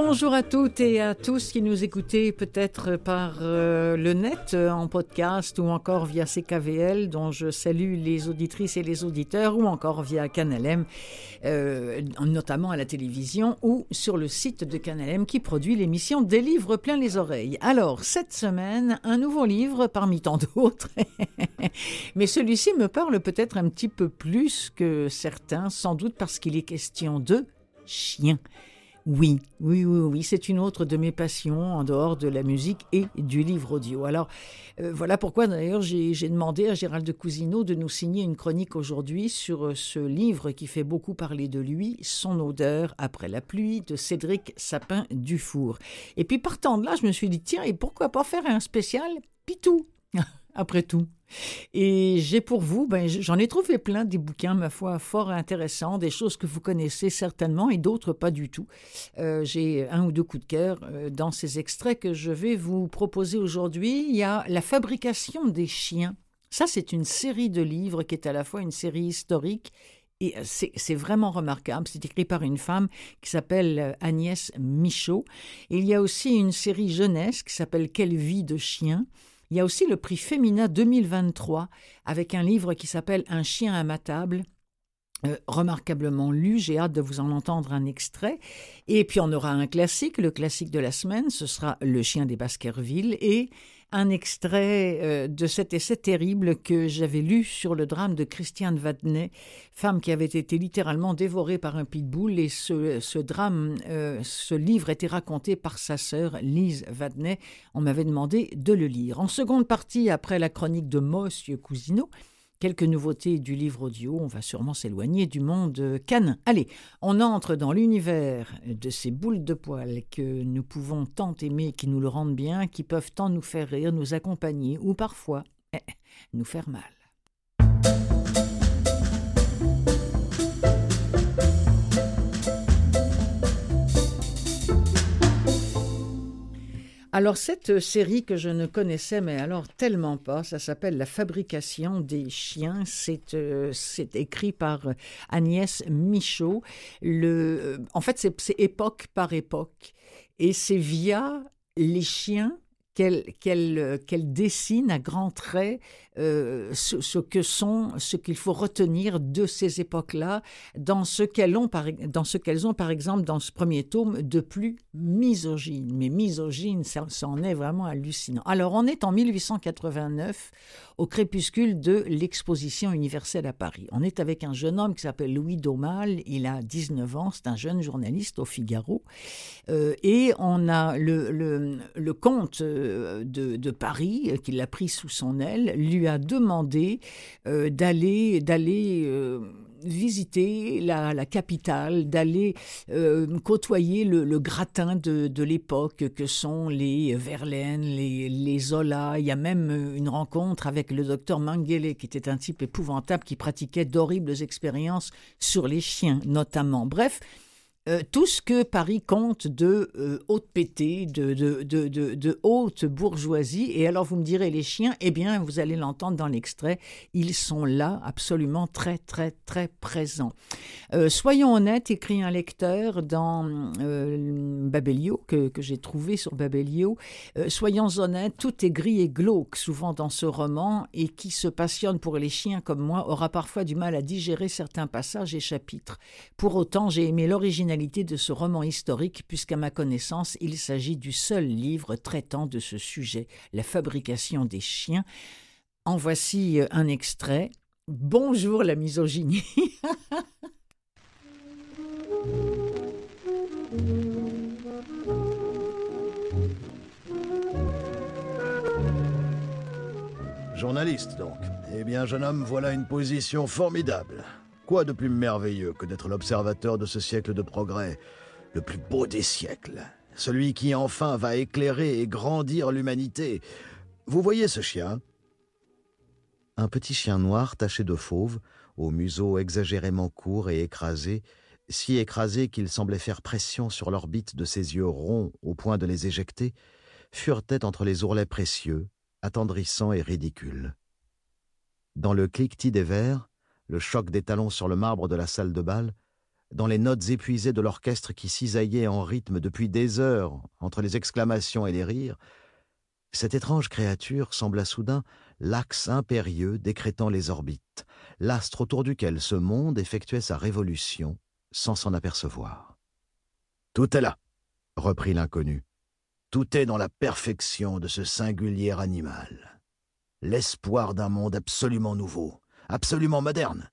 Bonjour à toutes et à tous qui nous écoutez peut-être par euh, le net, euh, en podcast ou encore via CKVL, dont je salue les auditrices et les auditeurs, ou encore via Canalem, euh, notamment à la télévision ou sur le site de Canalem qui produit l'émission Des livres plein les oreilles. Alors, cette semaine, un nouveau livre parmi tant d'autres, mais celui-ci me parle peut-être un petit peu plus que certains, sans doute parce qu'il est question de chiens. Oui, oui, oui, oui, c'est une autre de mes passions en dehors de la musique et du livre audio. Alors, euh, voilà pourquoi d'ailleurs j'ai demandé à Gérald de Cousineau de nous signer une chronique aujourd'hui sur euh, ce livre qui fait beaucoup parler de lui, Son odeur après la pluie, de Cédric Sapin-Dufour. Et puis partant de là, je me suis dit, tiens, et pourquoi pas faire un spécial Pitou après tout? Et j'ai pour vous, ben, j'en ai trouvé plein des bouquins, ma foi, fort intéressants, des choses que vous connaissez certainement et d'autres pas du tout. Euh, j'ai un ou deux coups de cœur euh, dans ces extraits que je vais vous proposer aujourd'hui. Il y a La fabrication des chiens. Ça, c'est une série de livres qui est à la fois une série historique et euh, c'est vraiment remarquable. C'est écrit par une femme qui s'appelle Agnès Michaud. il y a aussi une série jeunesse qui s'appelle Quelle vie de chien? Il y a aussi le prix Femina 2023 avec un livre qui s'appelle Un chien à ma table. Euh, remarquablement lu, j'ai hâte de vous en entendre un extrait. Et puis on aura un classique, le classique de la semaine, ce sera Le chien des Baskerville et un extrait euh, de cet essai terrible que j'avais lu sur le drame de Christiane Vadney, femme qui avait été littéralement dévorée par un pitbull. Et ce, drame, euh, ce livre était raconté par sa sœur Lise Vadney. On m'avait demandé de le lire. En seconde partie, après la chronique de Monsieur Cousineau, Quelques nouveautés du livre audio, on va sûrement s'éloigner du monde canin. Allez, on entre dans l'univers de ces boules de poils que nous pouvons tant aimer, qui nous le rendent bien, qui peuvent tant nous faire rire, nous accompagner ou parfois nous faire mal. Alors cette série que je ne connaissais mais alors tellement pas, ça s'appelle La fabrication des chiens. C'est euh, écrit par Agnès Michaud. Le, euh, en fait, c'est époque par époque. Et c'est via les chiens qu'elle dessine à grands traits euh, ce, que sont, ce qu'il faut retenir de ces époques-là, dans ce qu'elles ont, par, dans ce qu'elles ont par exemple dans ce premier tome de plus misogyne. Mais misogyne, ça, ça en est vraiment hallucinant. Alors on est en 1889 au crépuscule de l'exposition universelle à Paris. On est avec un jeune homme qui s'appelle Louis Daumal, il a 19 ans, c'est un jeune journaliste au Figaro, euh, et on a le, le, le comte euh, de, Paris, qui l'a pris sous son aile, lui a demandé euh, d'aller euh, visiter la, capitale, d'aller euh, côtoyer le, gratin de, l'époque que sont les Verlaine, les, les, Zola. Il y a même une rencontre avec le docteur Mengele, qui était un type épouvantable qui pratiquait d'horribles expériences sur les chiens notamment. Bref, euh, tout ce que Paris compte de euh, haute pété, de, haute bourgeoisie. Et alors vous me direz, les chiens, eh bien, vous allez l'entendre dans l'extrait, ils sont là, absolument très, très, très présents. Euh, soyons honnêtes, écrit un lecteur dans Babelio, que, que j'ai trouvé sur Babelio, soyons honnêtes, tout est gris et glauque souvent dans ce roman, et qui se passionne pour les chiens comme moi aura parfois du mal à digérer certains passages et chapitres. Pour autant, j'ai aimé l'originalité de ce roman historique, puisqu'à ma connaissance, il s'agit du seul livre traitant de ce sujet, la fabrication des chiens. En voici euh, un extrait. Bonjour la misogynie. Journaliste donc. Eh bien, jeune homme, voilà une position formidable. Quoi de plus merveilleux que d'être l'observateur de ce siècle de progrès, le plus beau des siècles, celui qui enfin va éclairer et grandir l'humanité? Vous voyez ce chien? Un petit chien noir taché de fauve, au museau exagérément court et écrasé, si écrasés qu'ils semblaient faire pression sur l'orbite de ses yeux ronds au point de les éjecter, furetaient entre les ourlets précieux, attendrissants et ridicules. Dans le cliquetis des verres, le choc des talons sur le marbre de la salle de bal, dans les notes épuisées de l'orchestre qui cisaillait en rythme depuis des heures entre les exclamations et les rires, cette étrange créature sembla soudain l'axe impérieux décrétant les orbites, l'astre autour duquel ce monde effectuait sa révolution sans s'en apercevoir. Tout est là, reprit l'inconnu. Tout est dans la perfection de ce singulier animal. L'espoir d'un monde absolument nouveau, absolument moderne.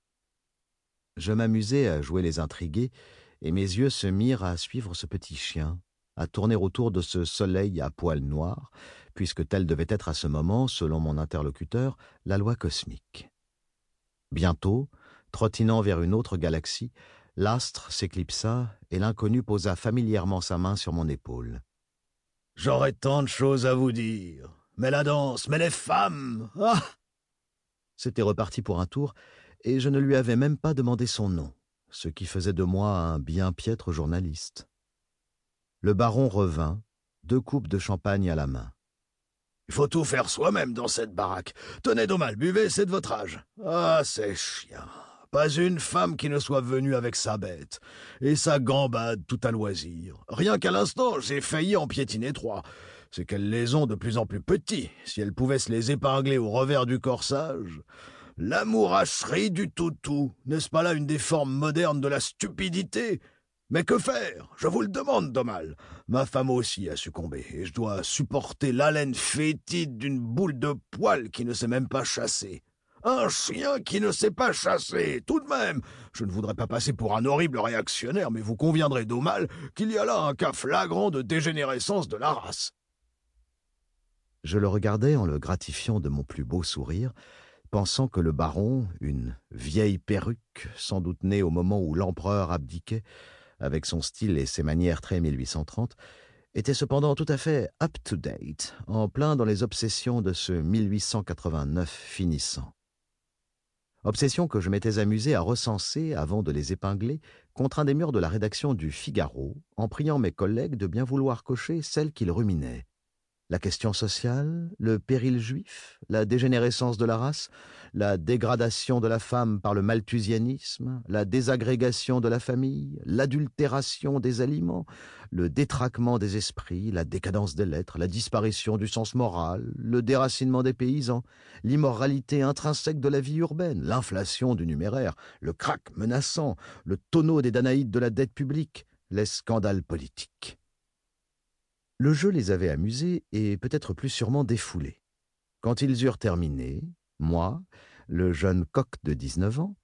Je m'amusai à jouer les intrigués, et mes yeux se mirent à suivre ce petit chien, à tourner autour de ce soleil à poils noirs, puisque telle devait être à ce moment, selon mon interlocuteur, la loi cosmique. Bientôt, trottinant vers une autre galaxie, l'astre s'éclipsa et l'inconnu posa familièrement sa main sur mon épaule. J'aurais tant de choses à vous dire. Mais la danse, mais les femmes Ah C'était reparti pour un tour, et je ne lui avais même pas demandé son nom, ce qui faisait de moi un bien piètre journaliste. Le baron revint, deux coupes de champagne à la main. Il faut tout faire soi-même dans cette baraque. Tenez, Domal, buvez, c'est de votre âge. Ah, c'est chiant. Pas une femme qui ne soit venue avec sa bête. Et sa gambade tout à loisir. Rien qu'à l'instant, j'ai failli en piétiner trois. C'est qu'elles les ont de plus en plus petits. Si elles pouvaient se les épingler au revers du corsage. L'amouracherie du toutou, n'est-ce pas là une des formes modernes de la stupidité? Mais que faire? Je vous le demande, Domal. Ma femme aussi a succombé, et je dois supporter l'haleine fétide d'une boule de poil qui ne sait même pas chasser. Un chien qui ne sait pas chasser, tout de même. Je ne voudrais pas passer pour un horrible réactionnaire, mais vous conviendrez, Domal, qu'il y a là un cas flagrant de dégénérescence de la race. Je le regardais en le gratifiant de mon plus beau sourire, pensant que le baron, une vieille perruque, sans doute née au moment où l'empereur abdiquait, avec son style et ses manières très 1830, était cependant tout à fait up-to-date, en plein dans les obsessions de ce 1889 finissant. Obsession que je m'étais amusé à recenser avant de les épingler contre un des murs de la rédaction du Figaro, en priant mes collègues de bien vouloir cocher celles qu'ils ruminaient. La question sociale, le péril juif, la dégénérescence de la race, la dégradation de la femme par le malthusianisme, la désagrégation de la famille, l'adultération des aliments, le détraquement des esprits, la décadence des lettres, la disparition du sens moral, le déracinement des paysans, l'immoralité intrinsèque de la vie urbaine, l'inflation du numéraire, le crack menaçant, le tonneau des Danaïdes de la dette publique, les scandales politiques. Le jeu les avait amusés et peut-être plus sûrement défoulés. Quand ils eurent terminé, moi, le jeune coq de dix-neuf ans,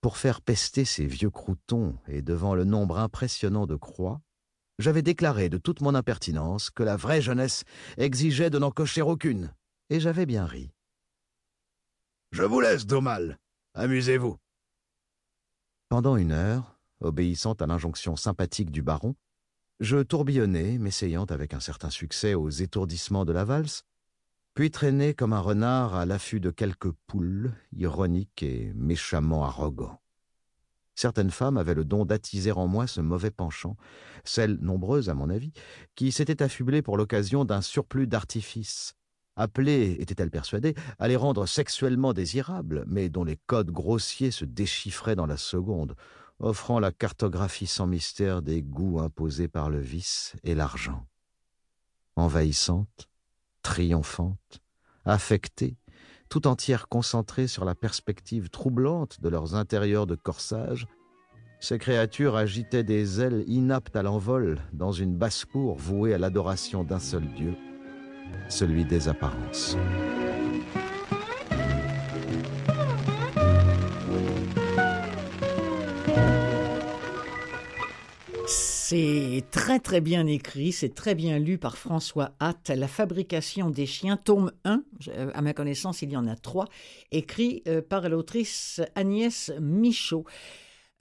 pour faire pester ces vieux croutons et devant le nombre impressionnant de croix, j'avais déclaré de toute mon impertinence que la vraie jeunesse exigeait de n'en cocher aucune, et j'avais bien ri. Je vous laisse, Domal. Amusez-vous. Pendant une heure, obéissant à l'injonction sympathique du baron, je tourbillonnais, m'essayant avec un certain succès aux étourdissements de la valse, puis traînais comme un renard à l'affût de quelques poules, ironiques et méchamment arrogants. Certaines femmes avaient le don d'attiser en moi ce mauvais penchant, celles nombreuses à mon avis, qui s'étaient affublées pour l'occasion d'un surplus d'artifice, appelées, étaient-elles persuadées, à les rendre sexuellement désirables, mais dont les codes grossiers se déchiffraient dans la seconde, offrant la cartographie sans mystère des goûts imposés par le vice et l'argent. Envahissante, triomphante, affectée, tout entière concentrée sur la perspective troublante de leurs intérieurs de corsage, ces créatures agitaient des ailes inaptes à l'envol dans une basse-cour vouée à l'adoration d'un seul Dieu, celui des apparences. C'est très très bien écrit, c'est très bien lu par François Hatt. La fabrication des chiens, tome 1, à ma connaissance il y en a trois, écrit euh, par l'autrice Agnès Michaud.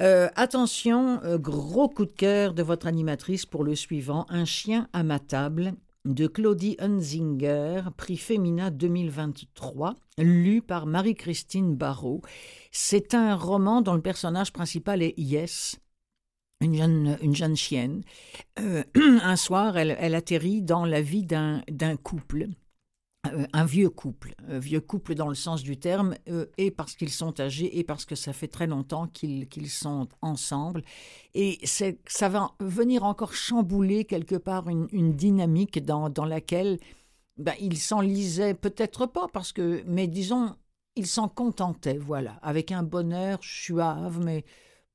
Euh, attention, euh, gros coup de cœur de votre animatrice pour le suivant, Un chien à ma table de Claudie Hunzinger, prix Femina 2023, lu par Marie-Christine Barrault. C'est un roman dont le personnage principal est Yes, une jeune, une jeune chienne. Euh, un soir, elle, elle, atterrit dans la vie d'un couple. Euh, un vieux couple, vieux couple dans le sens du terme, euh, et parce qu'ils sont âgés, et parce que ça fait très longtemps qu'ils sont ensemble. Et ça va venir encore chambouler quelque part une, une dynamique dans, dans laquelle ben, ils s'enlisaient peut-être pas, parce que, mais disons, ils s'en contentaient, voilà, avec un bonheur suave, mais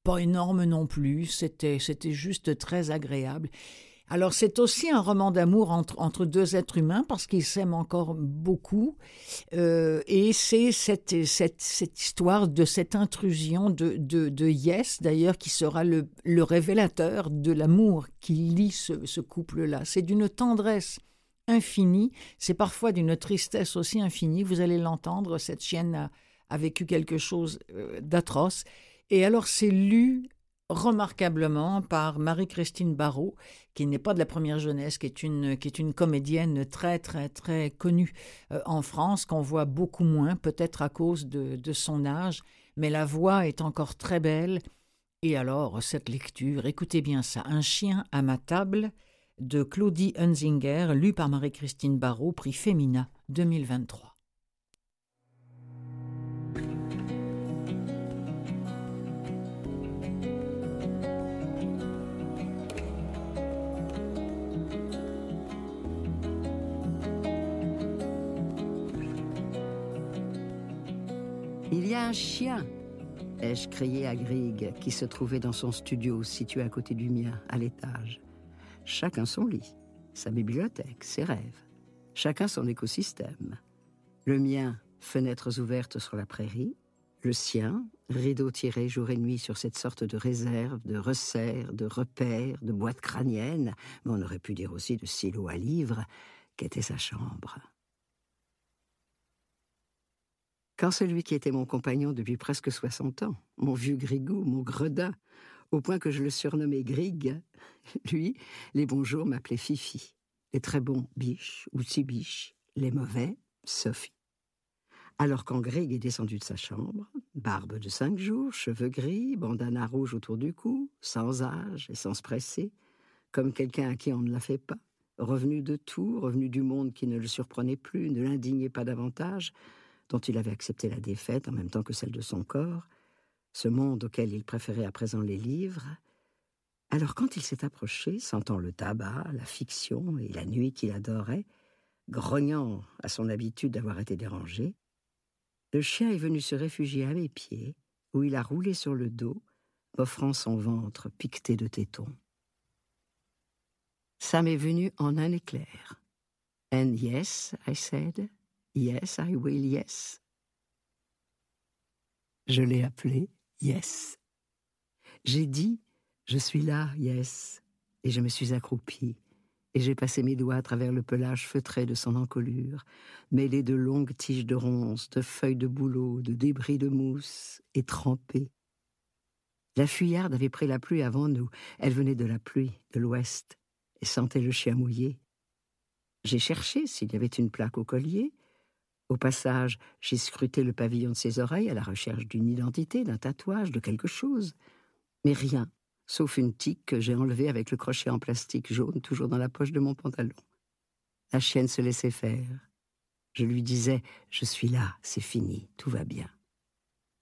pas énorme non plus, c'était juste très agréable. Alors c'est aussi un roman d'amour entre, entre, deux êtres humains parce qu'ils s'aiment encore beaucoup euh, et c'est cette, cette, cette, histoire de cette intrusion de, de, de Yes d'ailleurs qui sera le, le, révélateur de l'amour qui lie ce, couple-là. C'est d'une tendresse infinie, c'est parfois d'une tristesse aussi infinie, vous allez l'entendre, cette chienne a, a, vécu quelque chose euh, d'atroce et alors c'est lu remarquablement par Marie-Christine Barrault, qui n'est pas de la première jeunesse, qui est une, qui est une comédienne très très très connue euh, en France, qu'on voit beaucoup moins, peut-être à cause de, de son âge, mais la voix est encore très belle. Et alors, cette lecture, écoutez bien ça, Un chien à ma table de Claudie Hunzinger, lu par Marie-Christine Barrault, prix Femina 2023. A un chien ai-je crié à Grieg, qui se trouvait dans son studio situé à côté du mien, à l'étage. Chacun son lit, sa bibliothèque, ses rêves. Chacun son écosystème. Le mien, fenêtres ouvertes sur la prairie. Le sien, rideau tiré jour et nuit sur cette sorte de réserve, de resserre, de repère, de boîte crânienne, mais on aurait pu dire aussi de silo à livres, qu'était sa chambre. Quand celui qui était mon compagnon depuis presque soixante ans, mon vieux Grigou, mon gredin, au point que je le surnommais Grig, lui, les bons jours m'appelaient Fifi, les très bons Biche ou Tibiche, les mauvais Sophie. Alors quand Grig est descendu de sa chambre, barbe de cinq jours, cheveux gris, bandana rouge autour du cou, sans âge et sans se presser, comme quelqu'un à qui on ne la fait pas, revenu de tout, revenu du monde qui ne le surprenait plus, ne l'indignait pas davantage, dont il avait accepté la défaite en même temps que celle de son corps, ce monde auquel il préférait à présent les livres, alors quand il s'est approché, sentant le tabac, la fiction et la nuit qu'il adorait, grognant à son habitude d'avoir été dérangé, le chien est venu se réfugier à mes pieds, où il a roulé sur le dos, offrant son ventre piqueté de tétons. Ça m'est venu en un éclair. And yes, I said, Yes, I will, yes. Je l'ai appelé Yes. J'ai dit Je suis là, Yes. Et je me suis accroupie, et j'ai passé mes doigts à travers le pelage feutré de son encolure, mêlé de longues tiges de ronces, de feuilles de bouleau, de débris de mousse, et trempé. La fuyarde avait pris la pluie avant nous. Elle venait de la pluie, de l'ouest, et sentait le chien mouillé. J'ai cherché s'il y avait une plaque au collier, au passage, j'ai scruté le pavillon de ses oreilles à la recherche d'une identité, d'un tatouage, de quelque chose. Mais rien, sauf une tique que j'ai enlevée avec le crochet en plastique jaune toujours dans la poche de mon pantalon. La chienne se laissait faire. Je lui disais Je suis là, c'est fini, tout va bien.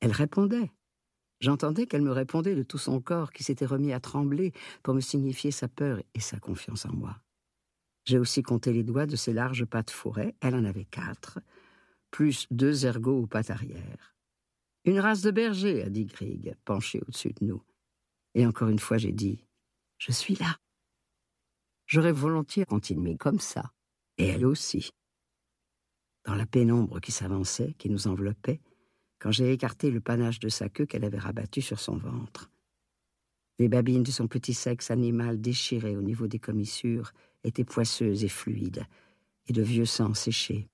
Elle répondait. J'entendais qu'elle me répondait de tout son corps qui s'était remis à trembler pour me signifier sa peur et sa confiance en moi. J'ai aussi compté les doigts de ses larges pattes fourrées, elle en avait quatre, plus deux ergots aux pattes arrière. Une race de berger, a dit Grieg, penché au-dessus de nous. Et encore une fois, j'ai dit Je suis là. J'aurais volontiers continué comme ça, et elle aussi. Dans la pénombre qui s'avançait, qui nous enveloppait, quand j'ai écarté le panache de sa queue qu'elle avait rabattu sur son ventre. Les babines de son petit sexe animal déchiré au niveau des commissures étaient poisseuses et fluides, et de vieux sang séché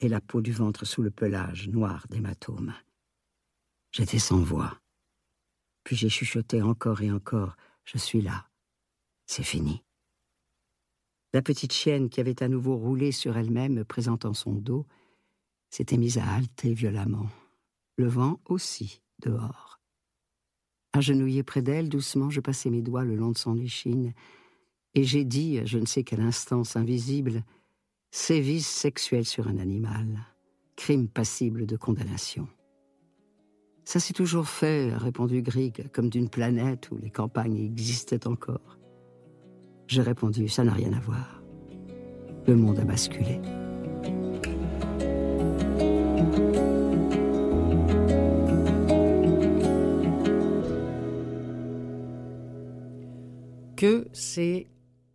et la peau du ventre sous le pelage noir d'hématomes. J'étais sans voix. Puis j'ai chuchoté encore et encore Je suis là. C'est fini. La petite chienne qui avait à nouveau roulé sur elle-même, présentant son dos, s'était mise à halter violemment. Le vent aussi, dehors. Agenouillé près d'elle, doucement, je passais mes doigts le long de son échine, et j'ai dit, je ne sais quelle instance invisible, sévice sexuel sur un animal, crime passible de condamnation. Ça s'est toujours fait, a répondu Grieg, comme d'une planète où les campagnes existaient encore. J'ai répondu, ça n'a rien à voir. Le monde a basculé. Que c'est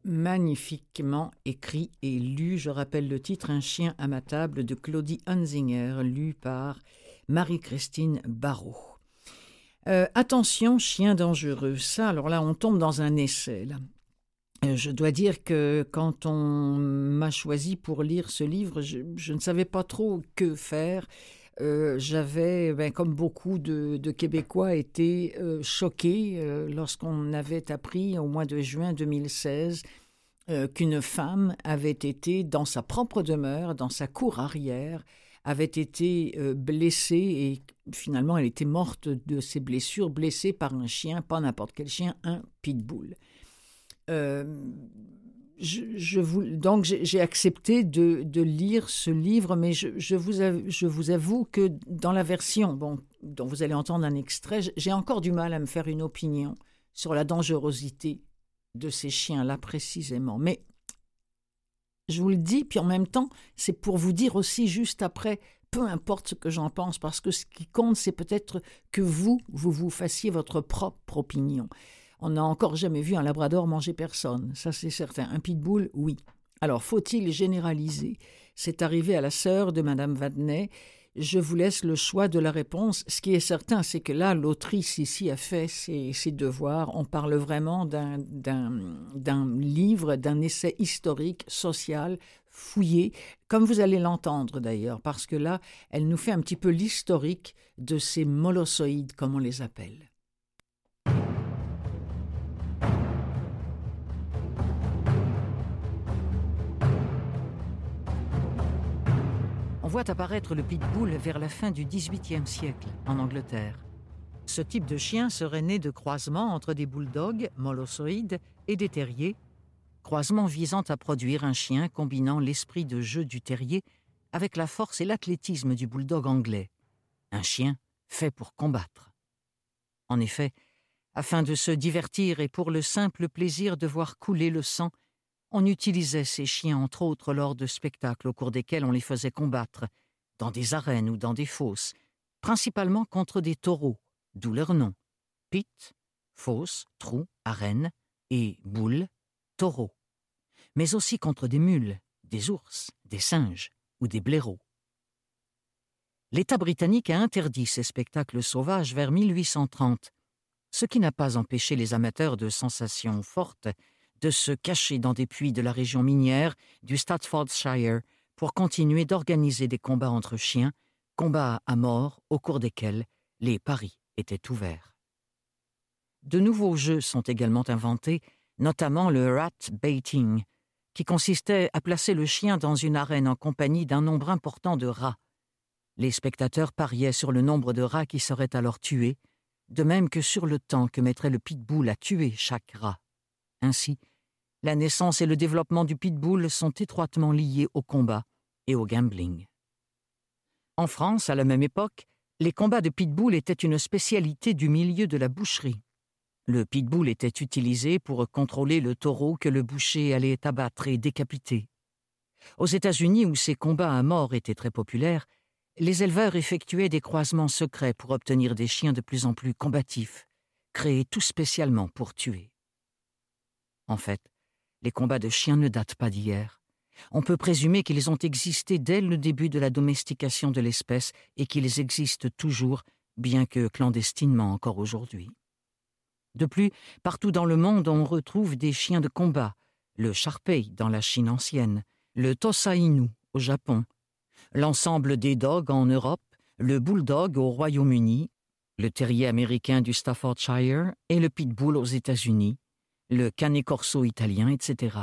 magnifiquement écrit et lu. Je rappelle le titre Un chien à ma table de Claudie Hunzinger, lu par Marie-Christine Barrault. Euh, attention, chien dangereux. Ça, alors là, on tombe dans un essai. Euh, je dois dire que quand on m'a choisi pour lire ce livre, je, ne savais pas trop que faire. Euh, j'avais, ben, comme beaucoup de, Québécois, été euh, choqué lorsqu'on avait appris au mois de juin 2016 qu'une femme avait été dans sa propre demeure, dans sa cour arrière, avait été blessée et finalement elle était morte de ses blessures, blessée par un chien, pas n'importe quel chien, un pitbull. Je, donc j'ai accepté de, lire ce livre, mais je, vous avoue, que dans la version dont vous allez entendre un extrait, j'ai encore du mal à me faire une opinion sur la dangerosité de ces chiens-là précisément. Mais je vous le dis, puis en même temps, c'est pour vous dire aussi juste après, peu importe ce que j'en pense, parce que ce qui compte, c'est peut-être que vous, vous vous fassiez votre propre opinion. On n'a encore jamais vu un labrador manger personne, ça c'est certain. Un pitbull, oui. Alors, faut-il généraliser? C'est arrivé à la sœur de Madame Vadney. Je vous laisse le choix de la réponse. Ce qui est certain, c'est que là, l'autrice ici a fait ses, ses devoirs. On parle vraiment d'un livre, d'un essai historique, social, fouillé, comme vous allez l'entendre d'ailleurs, parce que là, elle nous fait un petit peu l'historique de ces molossoïdes, comme on les appelle. Voit apparaître le pitbull vers la fin du XVIIIe siècle en Angleterre. Ce type de chien serait né de croisements entre des bulldogs molossoïdes et des terriers, croisement visant à produire un chien combinant l'esprit de jeu du terrier avec la force et l'athlétisme du bulldog anglais, un chien fait pour combattre. En effet, afin de se divertir et pour le simple plaisir de voir couler le sang, on utilisait ces chiens entre autres lors de spectacles au cours desquels on les faisait combattre, dans des arènes ou dans des fosses, principalement contre des taureaux, d'où leur nom pit, fosse, trou, arène, et boule, taureau, mais aussi contre des mules, des ours, des singes ou des blaireaux. L'État britannique a interdit ces spectacles sauvages vers 1830, ce qui n'a pas empêché les amateurs de sensations fortes de se cacher dans des puits de la région minière du Staffordshire pour continuer d'organiser des combats entre chiens, combats à mort au cours desquels les paris étaient ouverts. De nouveaux jeux sont également inventés, notamment le rat baiting, qui consistait à placer le chien dans une arène en compagnie d'un nombre important de rats. Les spectateurs pariaient sur le nombre de rats qui seraient alors tués, de même que sur le temps que mettrait le pitbull à tuer chaque rat. Ainsi, la naissance et le développement du pitbull sont étroitement liés au combat et au gambling. En France, à la même époque, les combats de pitbull étaient une spécialité du milieu de la boucherie. Le pitbull était utilisé pour contrôler le taureau que le boucher allait abattre et décapiter. Aux États-Unis, où ces combats à mort étaient très populaires, les éleveurs effectuaient des croisements secrets pour obtenir des chiens de plus en plus combatifs, créés tout spécialement pour tuer. En fait, les combats de chiens ne datent pas d'hier. On peut présumer qu'ils ont existé dès le début de la domestication de l'espèce et qu'ils existent toujours, bien que clandestinement encore aujourd'hui. De plus, partout dans le monde on retrouve des chiens de combat, le Sharpei dans la Chine ancienne, le Tosa Inu au Japon, l'ensemble des dogs en Europe, le bulldog au Royaume-Uni, le terrier américain du Staffordshire et le pitbull aux États-Unis, le cane corso italien, etc.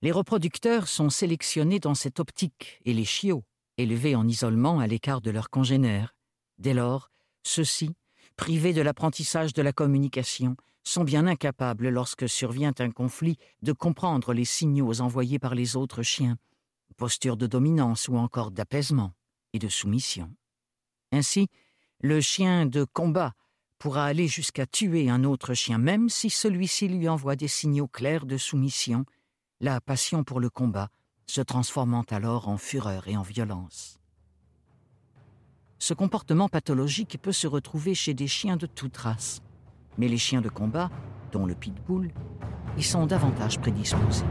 Les reproducteurs sont sélectionnés dans cette optique et les chiots, élevés en isolement à l'écart de leurs congénères. Dès lors, ceux-ci, privés de l'apprentissage de la communication, sont bien incapables, lorsque survient un conflit, de comprendre les signaux envoyés par les autres chiens, posture de dominance ou encore d'apaisement et de soumission. Ainsi, le chien de combat pourra aller jusqu'à tuer un autre chien, même si celui-ci lui envoie des signaux clairs de soumission, la passion pour le combat se transformant alors en fureur et en violence. Ce comportement pathologique peut se retrouver chez des chiens de toute race, mais les chiens de combat, dont le pitbull, y sont davantage prédisposés.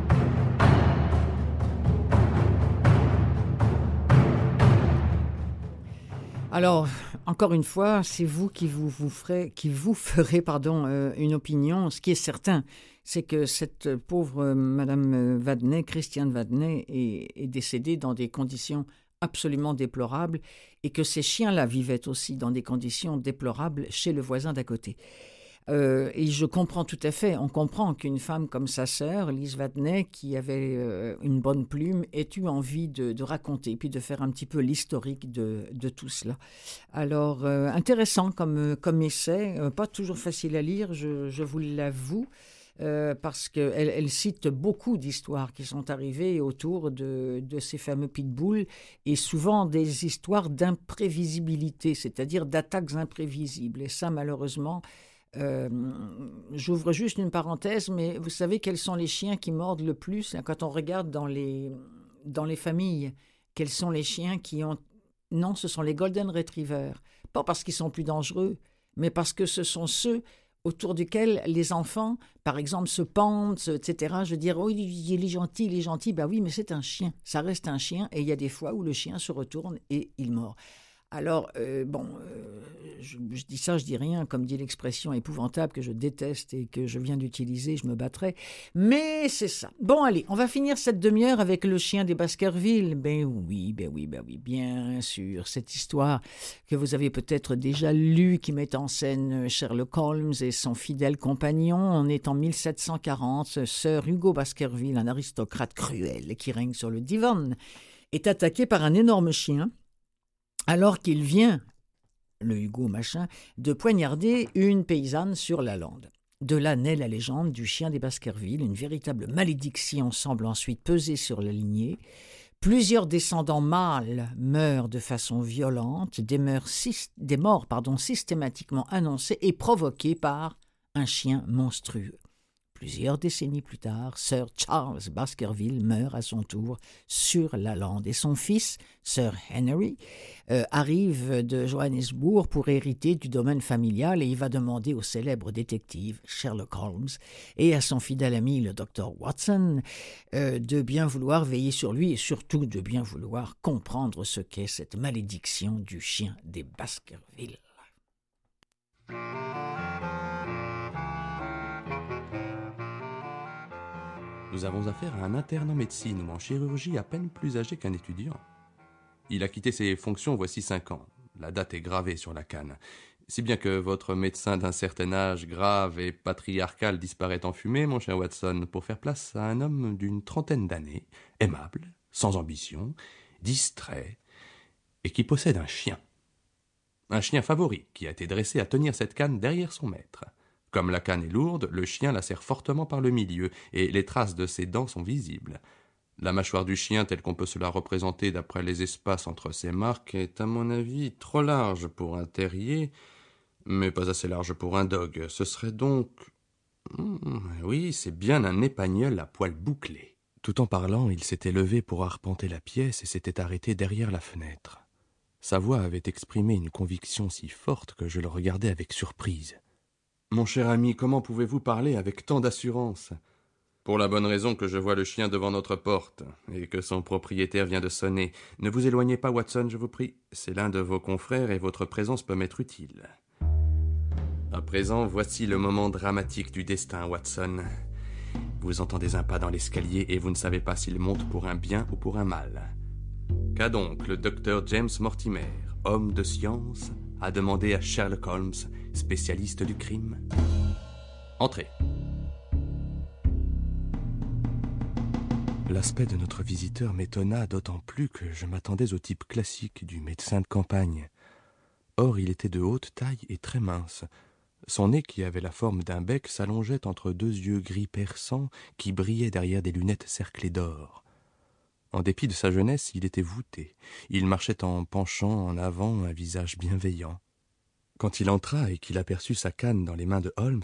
Alors, encore une fois, c'est vous qui vous, ferez, qui vous ferez pardon, euh, une opinion. Ce qui est certain, c'est que cette pauvre Madame Vadney, Christiane Vadney, est, est décédée dans des conditions absolument déplorables et que ces chiens-là vivaient aussi dans des conditions déplorables chez le voisin d'à côté. Euh, et je comprends tout à fait, on comprend qu'une femme comme sa sœur, Lise Vadney, qui avait euh, une bonne plume, ait eu envie de, raconter, puis de faire un petit peu l'historique de, tout cela. Alors, euh, intéressant comme, comme essai, pas toujours facile à lire, je, vous l'avoue. Parce qu'elle elle cite beaucoup d'histoires qui sont arrivées autour de, de ces fameux pitbulls et souvent des histoires d'imprévisibilité, c'est-à-dire d'attaques imprévisibles. Et ça, malheureusement, euh, J'ouvre juste une parenthèse, mais vous savez quels sont les chiens qui mordent le plus quand on regarde dans les, dans les familles Quels sont les chiens qui ont... Non, ce sont les Golden Retrievers. Pas parce qu'ils sont plus dangereux, mais parce que ce sont ceux autour duquel les enfants, par exemple, se pendent, etc. Je veux dire, oh, il est gentil, il est gentil. Ben oui, mais c'est un chien. Ça reste un chien. Et il y a des fois où le chien se retourne et il mord. Alors, euh, bon, euh, je, dis ça, je dis rien, comme dit l'expression épouvantable que je déteste et que je viens d'utiliser, je me battrai. Mais c'est ça. Bon, allez, on va finir cette demi-heure avec le chien des Baskerville. Ben oui, ben oui, ben oui, bien sûr. Cette histoire que vous avez peut-être déjà lue, qui met en scène Sherlock Holmes et son fidèle compagnon. On est en 1740. Sir Hugo Baskerville, un aristocrate cruel qui règne sur le divan, est attaqué par un énorme chien alors qu'il vient, le Hugo machin, de poignarder une paysanne sur la lande. De là naît la légende du chien des Baskerville, une véritable malédiction semble ensuite peser sur la lignée. Plusieurs descendants mâles meurent de façon violente, des, morts systématiquement annoncées et provoquées par un chien monstrueux. Plusieurs décennies plus tard, Sir Charles Baskerville meurt à son tour sur la lande et son fils, Sir Henry, euh, arrive de Johannesburg pour hériter du domaine familial et il va demander au célèbre détective Sherlock Holmes et à son fidèle ami le docteur Watson euh, de bien vouloir veiller sur lui et surtout de bien vouloir comprendre ce qu'est cette malédiction du chien des Baskerville. Nous avons affaire à un interne en médecine ou en chirurgie à peine plus âgé qu'un étudiant. Il a quitté ses fonctions voici cinq ans. La date est gravée sur la canne. Si bien que votre médecin d'un certain âge grave et patriarcal disparaît en fumée, mon cher Watson, pour faire place à un homme d'une trentaine d'années, aimable, sans ambition, distrait, et qui possède un chien. Un chien favori qui a été dressé à tenir cette canne derrière son maître. Comme la canne est lourde, le chien la serre fortement par le milieu, et les traces de ses dents sont visibles. La mâchoire du chien, telle qu'on peut se la représenter d'après les espaces entre ses marques, est, à mon avis, trop large pour un terrier, mais pas assez large pour un dog. Ce serait donc. Hmm, oui, c'est bien un épagnol à poils bouclés. Tout en parlant, il s'était levé pour arpenter la pièce et s'était arrêté derrière la fenêtre. Sa voix avait exprimé une conviction si forte que je le regardais avec surprise. Mon cher ami, comment pouvez-vous parler avec tant d'assurance? Pour la bonne raison que je vois le chien devant notre porte, et que son propriétaire vient de sonner. Ne vous éloignez pas, Watson, je vous prie. C'est l'un de vos confrères et votre présence peut m'être utile. À présent, voici le moment dramatique du destin, Watson. Vous entendez un pas dans l'escalier et vous ne savez pas s'il monte pour un bien ou pour un mal. Qu'a donc le docteur James Mortimer, homme de science, a demandé à Sherlock Holmes spécialiste du crime. Entrez. L'aspect de notre visiteur m'étonna d'autant plus que je m'attendais au type classique du médecin de campagne. Or, il était de haute taille et très mince. Son nez, qui avait la forme d'un bec, s'allongeait entre deux yeux gris perçants qui brillaient derrière des lunettes cerclées d'or. En dépit de sa jeunesse, il était voûté. Il marchait en penchant en avant un visage bienveillant. Quand il entra et qu'il aperçut sa canne dans les mains de Holmes,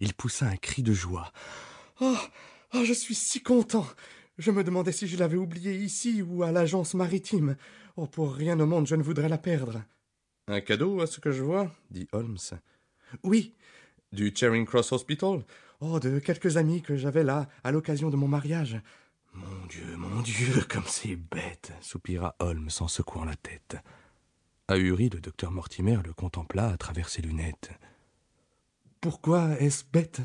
il poussa un cri de joie. Oh. Oh, je suis si content. Je me demandais si je l'avais oubliée ici ou à l'agence maritime. Oh, pour rien au monde, je ne voudrais la perdre. Un cadeau, à ce que je vois, dit Holmes. Oui. Du Charing Cross Hospital? Oh, de quelques amis que j'avais là, à l'occasion de mon mariage. Mon Dieu, mon Dieu, comme c'est bête, soupira Holmes en secouant la tête. Ahuri, le docteur Mortimer le contempla à travers ses lunettes. Pourquoi est-ce bête?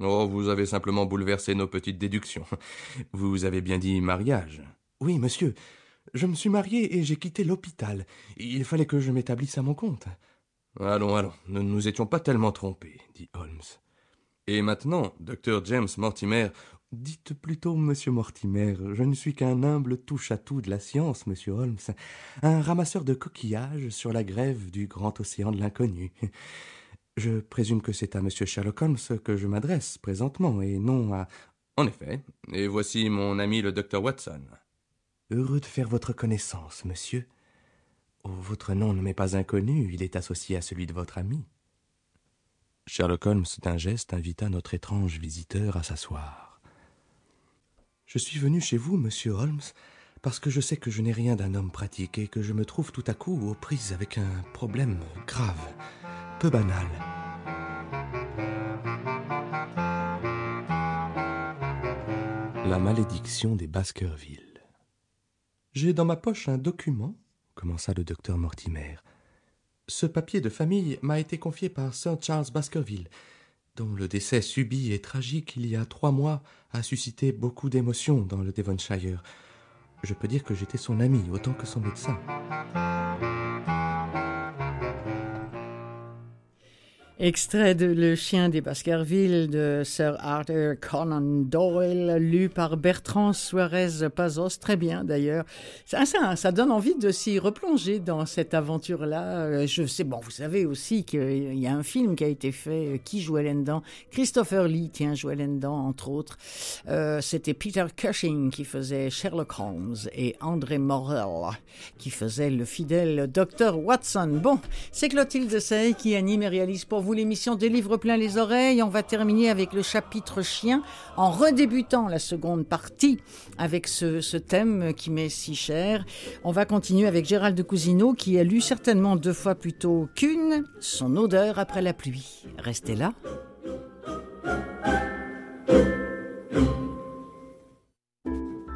Oh, vous avez simplement bouleversé nos petites déductions. Vous avez bien dit mariage. Oui, monsieur. Je me suis marié et j'ai quitté l'hôpital. Il fallait que je m'établisse à mon compte. Allons, allons, nous ne nous étions pas tellement trompés, dit Holmes. Et maintenant, docteur James Mortimer, dites plutôt monsieur Mortimer, je ne suis qu'un humble touche-à-tout de la science, monsieur Holmes, un ramasseur de coquillages sur la grève du grand océan de l'inconnu. Je présume que c'est à monsieur Sherlock Holmes que je m'adresse présentement, et non à. En effet, et voici mon ami le docteur Watson. Heureux de faire votre connaissance, monsieur. Oh, votre nom ne m'est pas inconnu, il est associé à celui de votre ami. Sherlock Holmes, d'un geste, invita notre étrange visiteur à s'asseoir. Je suis venu chez vous, monsieur Holmes, parce que je sais que je n'ai rien d'un homme pratique et que je me trouve tout à coup aux prises avec un problème grave, peu banal. La malédiction des Baskerville. J'ai dans ma poche un document, commença le docteur Mortimer. Ce papier de famille m'a été confié par Sir Charles Baskerville, dont le décès subit et tragique il y a trois mois a suscité beaucoup d'émotions dans le Devonshire. Je peux dire que j'étais son ami autant que son médecin. Extrait de Le chien des Baskerville de Sir Arthur Conan Doyle, lu par Bertrand Suarez Pazos, très bien d'ailleurs. Ça, donne envie de s'y replonger dans cette aventure-là. Euh, je sais, bon, vous savez aussi qu'il y a un film qui a été fait, euh, qui jouait là-dedans Christopher Lee, tiens, jouait là-dedans, entre autres. Euh, C'était Peter Cushing qui faisait Sherlock Holmes et André Morel qui faisait le fidèle Dr. Watson. Bon, c'est Clotilde Sey qui anime et réalise pour vous l'émission des livres plein les oreilles. On va terminer avec le chapitre chien en redébutant la seconde partie avec ce, ce thème qui m'est si cher. On va continuer avec Gérald de Cousineau qui a lu certainement deux fois plus tôt qu'une son odeur après la pluie. Restez là.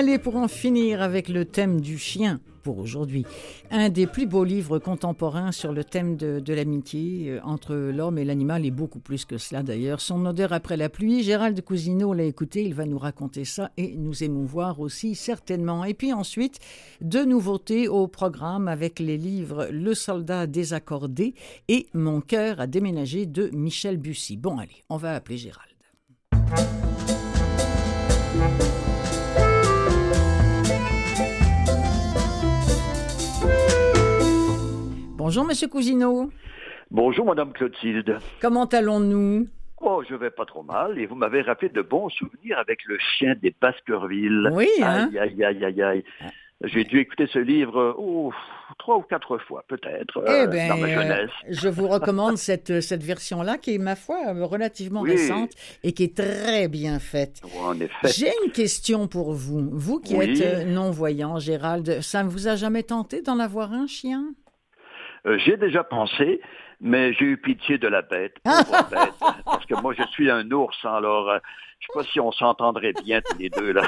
Allez, pour en finir avec le thème du chien pour aujourd'hui, un des plus beaux livres contemporains sur le thème de, l'amitié euh, entre l'homme et l'animal, et beaucoup plus que cela d'ailleurs. Son odeur après la pluie, Gérald Cousineau l'a écouté, il va nous raconter ça et nous émouvoir aussi certainement. Et puis ensuite, deux nouveautés au programme avec les livres Le soldat désaccordé et Mon cœur a déménagé de Michel Bussy. Bon allez, on va appeler Gérald. Bonjour, Monsieur Cousineau. Bonjour, Madame Clotilde. Comment allons-nous? Oh, je vais pas trop mal. Et vous m'avez rappelé de bons souvenirs avec le chien des Baskerville. Oui, hein? Aïe, aïe, aïe, aïe, aïe. J'ai dû écouter ce livre oh, trois ou quatre fois, peut-être, eh euh, ben, dans ma jeunesse. euh, je vous recommande cette, cette version-là qui est, ma foi, relativement Oui. récente et qui est très bien faite. En effet. J'ai une question pour vous. Vous qui Oui. êtes euh, non-voyant, Gérald, ça ne vous a jamais tenté d'en avoir un chien? Euh, J'ai déjà pensé, mais j'ai eu pitié de la bête, pauvre bête, parce que moi, je suis un ours, hein, alors euh, je sais pas si on s'entendrait bien tous les deux, là.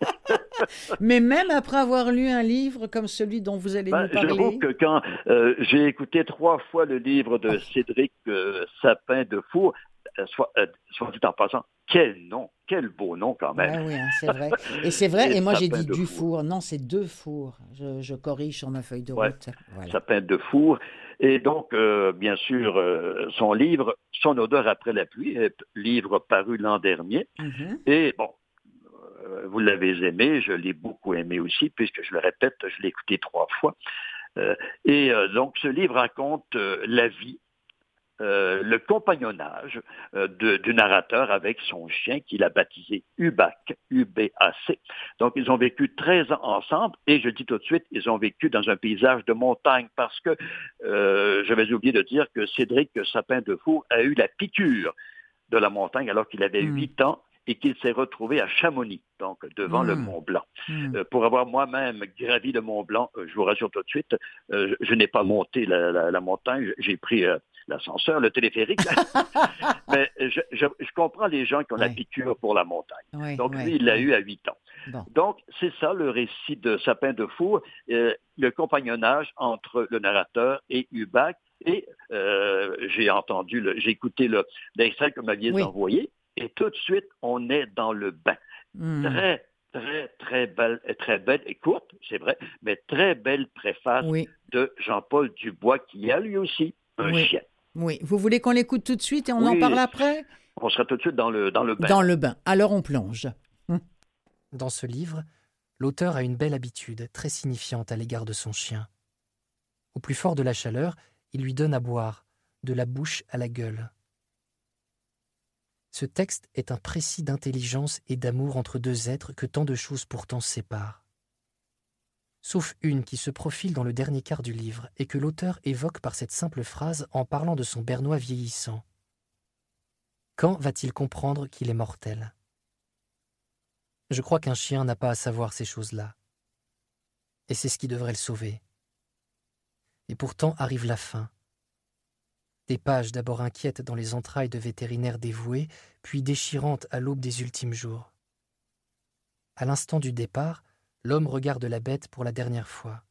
Mais même après avoir lu un livre comme celui dont vous allez Ben, nous parler. J'avoue que quand euh, j'ai écouté trois fois le livre de Cédric euh, Sapin de Four, soit, soit dit en passant, quel nom, quel beau nom quand même. oui, hein, c'est vrai. Et c'est vrai, et, moi j'ai dit du four. Non, c'est deux fours. Je, corrige sur ma feuille de route. Voilà. Sapin de four. Et donc, euh, bien sûr, euh, son livre, Son odeur après la pluie, livre paru l'an dernier. Mm-hmm. Et bon, euh, vous l'avez aimé, je l'ai beaucoup aimé aussi, puisque je le répète, je l'ai écouté trois fois. et donc, ce livre raconte la vie euh, le compagnonnage euh, du narrateur avec son chien qu'il a baptisé Ubac, U-B-A-C. Donc, ils ont vécu 13 ans ensemble et je dis tout de suite, ils ont vécu dans un paysage de montagne parce que euh, je vais oublier de dire que Cédric Sapin de Four a eu la piqûre de la montagne alors qu'il avait 8 hmm. ans et qu'il s'est retrouvé à Chamonix, donc devant le hmm. Mont Blanc. Hmm. pour avoir moi-même gravi le Mont Blanc, je vous rassure tout de suite, je, n'ai pas monté la montagne, j'ai pris l'ascenseur, le téléphérique. Mais je, comprends les gens qui ont la piqûre pour la montagne. Donc, lui, il l'a eu à 8 ans. Donc, c'est ça le récit de Sapin de Four, euh, le compagnonnage entre le narrateur et Hubac. Et euh, j'ai entendu, j'ai écouté l'extrait que vous m'aviez envoyé, et tout de suite, on est dans le bain. Hmm. Très, très, très belle, très belle et courte, c'est vrai, mais très belle préface de Jean-Paul Dubois, qui a lui aussi un chien. Oui. Vous voulez qu'on l'écoute tout de suite et on en parle après? On sera tout de suite dans le, dans le bain. Dans le bain. Alors on plonge. Hum. Dans ce livre, l'auteur a une belle habitude, très signifiante à l'égard de son chien. Au plus fort de la chaleur, il lui donne à boire, de la bouche à la gueule. Ce texte est un précis d'intelligence et d'amour entre deux êtres que tant de choses pourtant séparent sauf une qui se profile dans le dernier quart du livre et que l'auteur évoque par cette simple phrase en parlant de son bernois vieillissant. Quand va-t-il comprendre qu'il est mortel? Je crois qu'un chien n'a pas à savoir ces choses-là. Et c'est ce qui devrait le sauver. Et pourtant arrive la fin. Des pages d'abord inquiètes dans les entrailles de vétérinaires dévoués, puis déchirantes à l'aube des ultimes jours. À l'instant du départ, l'homme regarde la bête pour la dernière fois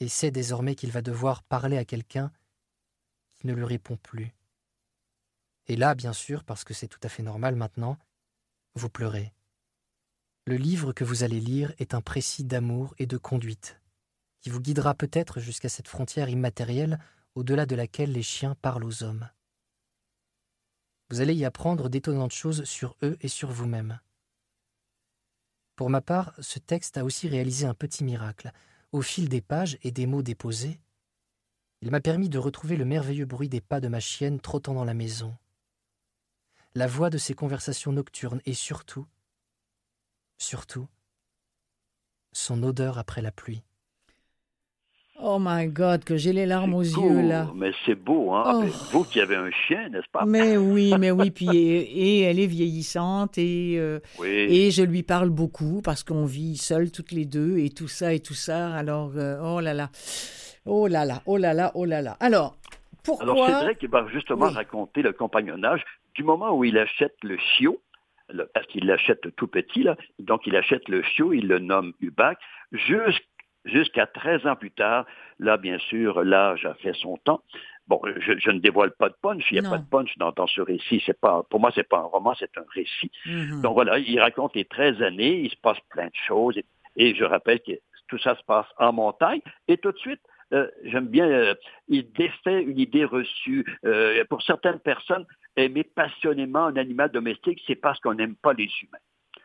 et sait désormais qu'il va devoir parler à quelqu'un qui ne lui répond plus. Et là, bien sûr, parce que c'est tout à fait normal maintenant, vous pleurez. Le livre que vous allez lire est un précis d'amour et de conduite, qui vous guidera peut-être jusqu'à cette frontière immatérielle au-delà de laquelle les chiens parlent aux hommes. Vous allez y apprendre d'étonnantes choses sur eux et sur vous-même. Pour ma part, ce texte a aussi réalisé un petit miracle. Au fil des pages et des mots déposés, il m'a permis de retrouver le merveilleux bruit des pas de ma chienne trottant dans la maison, la voix de ses conversations nocturnes et surtout, surtout, son odeur après la pluie. Oh my God, que j'ai les larmes aux yeux là. Mais c'est beau, hein. Oh. Vous qui avez un chien, n'est-ce pas? Mais oui, mais oui. Puis et, elle est vieillissante et euh, et je lui parle beaucoup parce qu'on vit seuls toutes les deux et tout ça et tout ça. Alors euh, oh là là, oh là là, oh là là, oh là là. Alors pourquoi Alors qu'il va justement raconter le compagnonnage du moment où il achète le chiot parce qu'il l'achète tout petit, là. Donc, il achète le chiot, il le nomme Ubac, jusqu'à jusqu'à 13 ans plus tard. Là, bien sûr, l'âge a fait son temps. Bon, je, ne dévoile pas de punch, il n'y a pas de punch dans, ce récit. C'est pas, pour moi, c'est pas un roman, c'est un récit. Mhm. Donc voilà, il raconte les 13 années, il se passe plein de choses. Et, je rappelle que tout ça se passe en montagne. Et tout de suite, euh, j'aime bien, euh, il défait une idée reçue. Euh, pour certaines personnes, aimer passionnément un animal domestique, c'est parce qu'on n'aime pas les humains.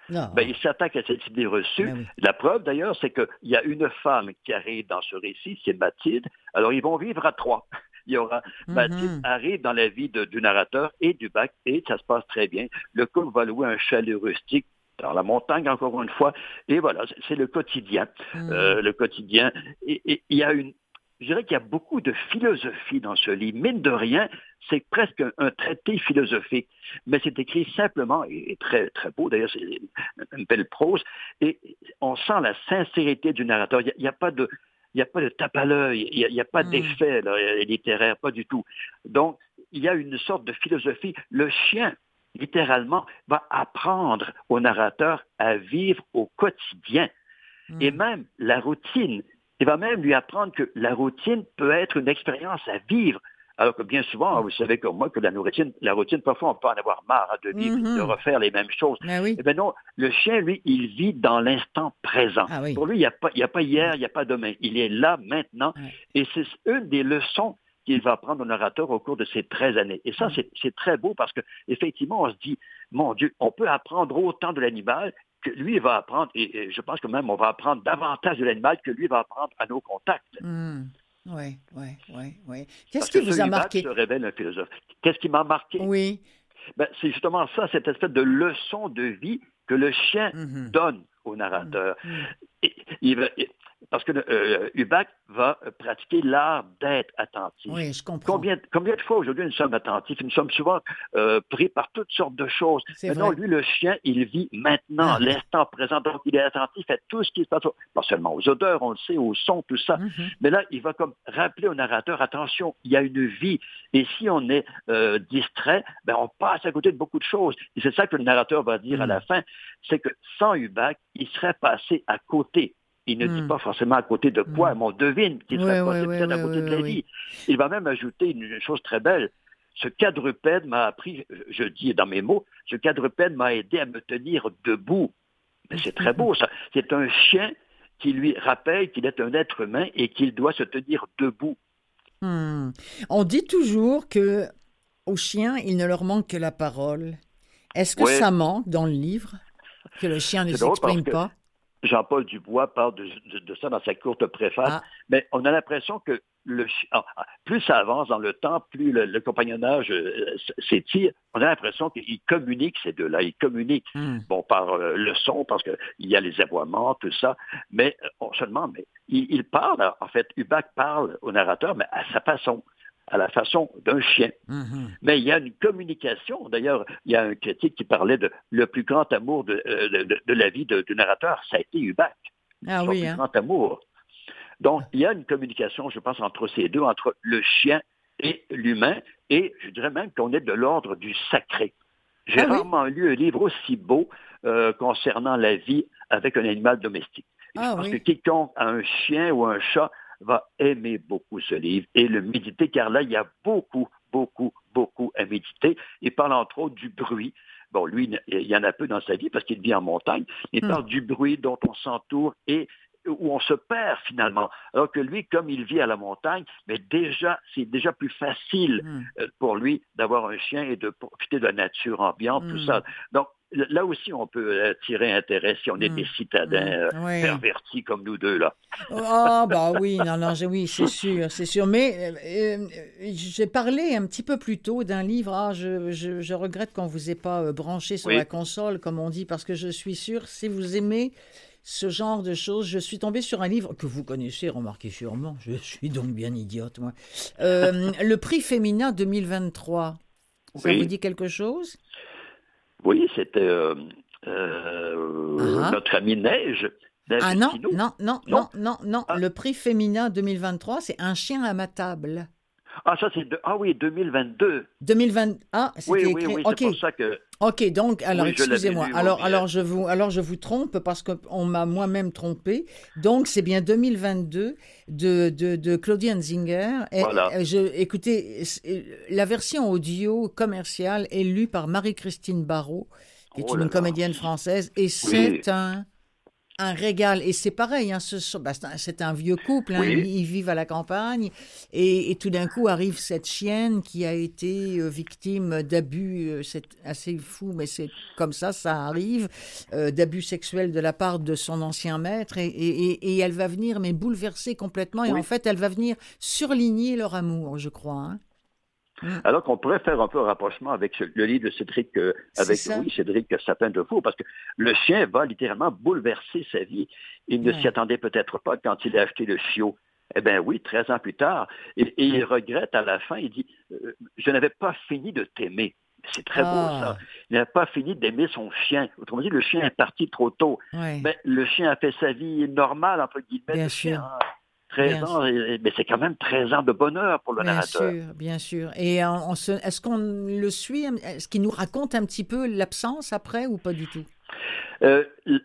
Ben, il s'attaque à cette idée reçue. Ben La preuve, d'ailleurs, c'est qu'il y a une femme qui arrive dans ce récit, c'est Mathilde. Alors, ils vont vivre à trois. Il y aura mm-hmm. Mathilde arrive dans la vie du narrateur et du bac, et ça se passe très bien. Le couple va louer un chalet rustique dans la montagne, encore une fois. Et voilà, c'est le quotidien. Mm. Euh, le quotidien. Et il y a une, je dirais qu'il y a beaucoup de philosophie dans ce livre. Mine de rien, c'est presque un, traité philosophique, mais c'est écrit simplement et, très très beau. D'ailleurs, c'est une, belle prose et on sent la sincérité du narrateur. Il n'y a, pas de il n'y a pas de tape à l'œil, il n'y a, pas hmm. d'effet littéraire, pas du tout. Donc, il y a une sorte de philosophie. Le chien, littéralement, va apprendre au narrateur à vivre au quotidien. Et hmm. même la routine, il va même lui apprendre que la routine peut être une expérience à vivre Alors que bien souvent, vous savez comme moi que la routine, la routine, parfois on peut en avoir marre hein, de vivre, de Mhm. refaire les mêmes choses. Ben oui. Eh bien non, le chien, lui, il vit dans l'instant présent. Ah oui. Pour lui, il n'y a, pas- il y a pas hier, il n'y a pas demain. Il est là maintenant. Et c'est une des leçons qu'il va apprendre au narrateur au cours de ces 13 années. Et ça, c'est- c'est très beau parce que effectivement, on se dit, mon Dieu, on peut apprendre autant de l'animal que lui va apprendre, et, je pense que même on va apprendre davantage de l'animal que lui va apprendre à nos contacts. Oui, oui, oui, oui. Qu'est-ce qui que vous a marqué? se révèle un philosophe. Qu'est-ce qui m'a marqué? Oui. Ben, c'est justement ça, cette espèce de leçon de vie que le chien Mhm. donne au narrateur. Mhm. Et- il va- et- parce que euh, Hubbard va pratiquer l'art d'être attentif. Oui, je comprends. Combien, combien de fois aujourd'hui nous sommes attentifs? Nous sommes souvent euh, pris par toutes sortes de choses. Maintenant, vrai. lui, le chien, il vit maintenant, Ah. l'instant présent. Donc, il est attentif à tout ce qui se passe. Pas seulement aux odeurs, on le sait, aux sons, tout ça. Mhm. Mais là, il va comme rappeler au narrateur, attention, il y a une vie. Et si on est euh, distrait, ben, on passe à côté de beaucoup de choses. Et c'est ça que le narrateur va dire à Mm. la fin, c'est que sans Hubac, il serait passé à côté. Il ne dit Mm. pas forcément à côté de quoi, mais on devine qu'il serait à côté de la vie. Il va même ajouter une chose très belle. Ce quadrupède m'a appris, je dis dans mes mots, ce quadrupède m'a aidé à me tenir debout. Mais c'est très beau, ça. C'est un chien qui lui rappelle qu'il est un être humain et qu'il doit se tenir debout. Hmm. On dit toujours que aux chiens, il ne leur manque que la parole. Est-ce que ça manque dans le livre? Que le chien ne s'exprime pas? Jean-Paul Dubois parle de, de- de ça dans sa courte préface, Ah. mais on a l'impression que le, ah, ah, plus ça avance dans le temps, plus le, le compagnonnage euh, s'étire, on a l'impression qu'ils communiquent ces deux-là, ils communiquent, Hmm. bon, par euh, le son, parce qu'il y a les aboiements, tout ça, mais euh, on se demande, mais il, il parle, en fait, Hubac parle au narrateur, mais à sa façon, à la façon d'un chien. Mhm. Mais il y a une communication. D'ailleurs, il y a un critique qui parlait de le plus grand amour de, euh, de- de- de la vie du narrateur, ça a été Hubac. Ah son oui, plus hein. grand amour. Donc, il y a une communication, je pense, entre ces deux, entre le chien et l'humain, et je dirais même qu'on est de l'ordre du sacré. J'ai Ah oui? rarement lu un livre aussi beau euh, concernant la vie avec un animal domestique. Ah je pense oui. que quiconque a un chien ou un chat va aimer beaucoup ce livre et le méditer, car là, il y a beaucoup, beaucoup, beaucoup à méditer. Il parle entre autres du bruit. Bon, lui, il y en a peu dans sa vie parce qu'il vit en montagne. Il Hmm. parle du bruit dont on s'entoure et où on se perd finalement. Alors que lui, comme il vit à la montagne, mais déjà, c'est déjà plus facile Hmm. euh, pour lui d'avoir un chien et de profiter de la nature ambiante, tout Mm. ça. Donc, là aussi, on peut euh, tirer intérêt si on est Mm. des citadins euh. Oui. pervertis comme nous deux, là. Ah bah oui, non, non, oui, c'est sûr, c'est sûr. Mais euh, euh, j'ai parlé un petit peu plus tôt d'un livre. Ah, je, je, je regrette qu'on vous ait pas euh, branché sur Oui. la console, comme on dit, parce que je suis sûre, si vous aimez ce genre de choses, je suis tombée sur un livre que vous connaissez, remarquez sûrement. Je suis donc bien idiote, moi. Euh, le prix féminin 2023. Ça Oui. vous dit quelque chose? Oui, c'était euh, euh, Ah. notre ami Neige. Ah non, non, non, Non. non, non. Ah. Le prix féminin 2023, c'est Un chien à ma table. Ah, ça, c'est de... ah oui, 2022. 2020. Ah, c'était Oui, oui, écrit. oui, ok. c'est pour ça que... Ok, donc alors Oui, excusez-moi. Alors alors je vous alors je vous trompe parce qu'on m'a moi-même trompé. Donc c'est bien 2022 de de, de Claudie Zinger. Et, Voilà. euh, je écoutez c'est- la version audio commerciale est lue par Marie-Christine Barrault qui est Oh une là. comédienne française et c'est un un régal. Et c'est pareil, hein, ce bah, c'est un- vieux couple, hein, Oui. ils, ils vivent à la campagne, et, et tout d'un coup arrive cette chienne qui a été euh, victime d'abus, euh, c'est assez fou, mais c'est comme ça, ça arrive, euh, d'abus sexuels de la part de son ancien maître, et, et- et- et elle va venir, mais bouleverser complètement, et Oui. en fait, elle va venir surligner leur amour, je crois. hein. Alors qu'on pourrait faire un peu un rapprochement avec le livre de Cédric, euh, avec oui, Cédric Sapin de Faux, parce que le chien va littéralement bouleverser sa vie. Il ne s'y attendait peut-être pas quand il a acheté le chiot. Eh bien oui, 13 ans plus tard. Et, et il regrette à la fin, il dit, euh, je n'avais pas fini de t'aimer. C'est très beau Ah. ça. Il n'a pas fini d'aimer son chien. Autrement dit, le chien est parti trop tôt. Mais le chien a fait sa vie normale, entre guillemets. Bien sûr. chien, hein. 13 Bien ans, et- mais c'est quand même 13 ans de bonheur pour le Bien narrateur. sûr, bien sûr. Et on, on se- est-ce qu'on le suit? Est-ce qu'il nous raconte un petit peu l'absence après ou pas du tout? Euh, il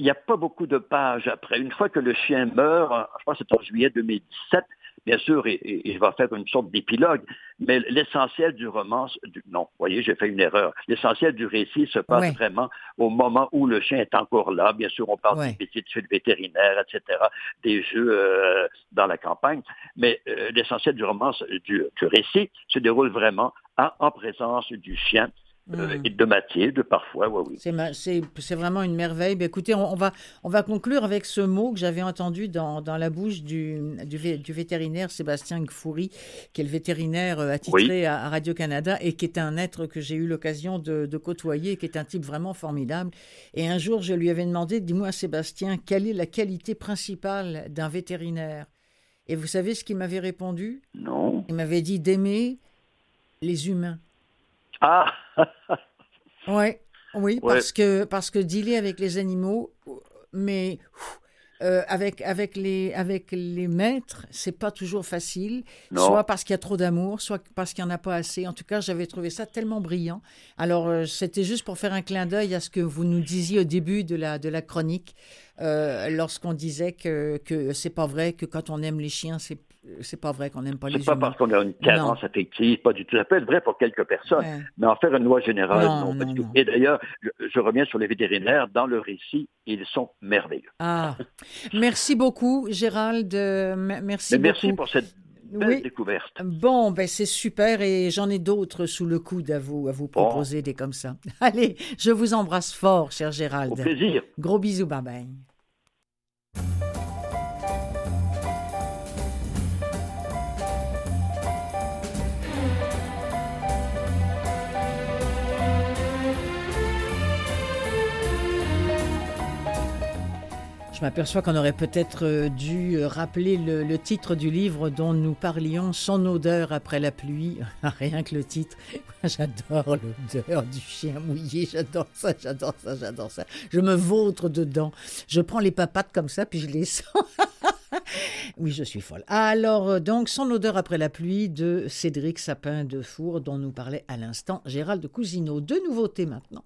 n'y a pas beaucoup de pages après. Une fois que le chien meurt, je pense que c'est en juillet 2017, bien sûr, il, va faire une sorte d'épilogue, mais l'essentiel du roman, du, non, voyez, j'ai fait une erreur. L'essentiel du récit se passe vraiment au moment où le chien est encore là. Bien sûr, on parle des petites suites vétérinaires, etc., des jeux euh, dans la campagne, mais euh, l'essentiel du roman, du, du, récit, se déroule vraiment en présence du chien euh, hmm. et de Mathilde parfois, oui. C'est vraiment une merveille. Ben, écoutez, on, va, on va conclure avec ce mot que j'avais entendu dans, dans, la bouche du, du, vétérinaire Sébastien Gfoury, qui est le vétérinaire euh, attitré à, Radio-Canada et qui est un être que j'ai eu l'occasion de, de, côtoyer, qui est un type vraiment formidable. Et un jour, je lui avais demandé, dis-moi Sébastien, quelle est la qualité principale d'un vétérinaire? Et vous savez ce qu'il m'avait répondu? Non. Il m'avait dit d'aimer les humains. Ah ouais, Oui, parce que, parce que dealer avec les animaux, mais euh, avec, avec, les, avec les maîtres, c'est pas toujours facile. Soit parce qu'il y a trop d'amour, soit parce qu'il n'y en a pas assez. En tout cas, j'avais trouvé ça tellement brillant. Alors, euh, c'était juste pour faire un clin d'œil à ce que vous nous disiez au début de la, de la chronique, euh, lorsqu'on disait que, que c'est pas vrai que quand on aime les chiens, c'est c'est pas vrai qu'on n'aime pas les humains. C'est pas parce qu'on a une carence affective, pas du tout. Ça peut être vrai pour quelques personnes, mais en faire une loi générale, non, pas du tout. Et d'ailleurs, je, reviens sur les vétérinaires. Dans le récit, ils sont merveilleux. Ah, merci beaucoup, Gérald. Merci beaucoup. Merci pour cette belle découverte. Bon, ben c'est super et j'en ai d'autres sous le coude à vous, à vous proposer des comme ça. Allez, je vous embrasse fort, cher Gérald. Au plaisir. Gros bisous, bye bye. M'aperçois qu'on aurait peut-être euh, dû euh, rappeler le, titre du livre dont nous parlions, Son odeur après la pluie. Rien que le titre. J'adore l'odeur du chien mouillé. J'adore ça, j'adore ça, j'adore ça. Je me vautre dedans. Je prends les papates comme ça, puis je les sens. oui, je suis folle. Alors, euh, donc, Son odeur après la pluie de Cédric Sapin de Four, dont nous parlait à l'instant Gérald Cousineau. Deux nouveautés maintenant.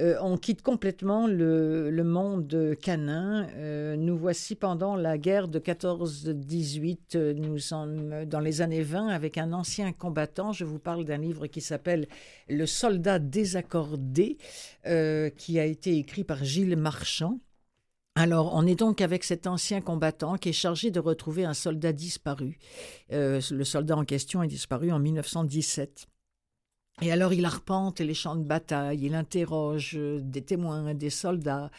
Euh, on quitte complètement le, monde canin. Euh, nous voici pendant la guerre de 14-18. Euh, nous sommes dans les années 20 avec un ancien combattant. Je vous parle d'un livre qui s'appelle Le soldat désaccordé, qui a été écrit par Gilles Marchand. Alors, on est donc avec cet ancien combattant qui est chargé de retrouver un soldat disparu. le soldat en question est disparu en 1917. Et alors il arpente les champs de bataille, il interroge euh, des témoins, des soldats.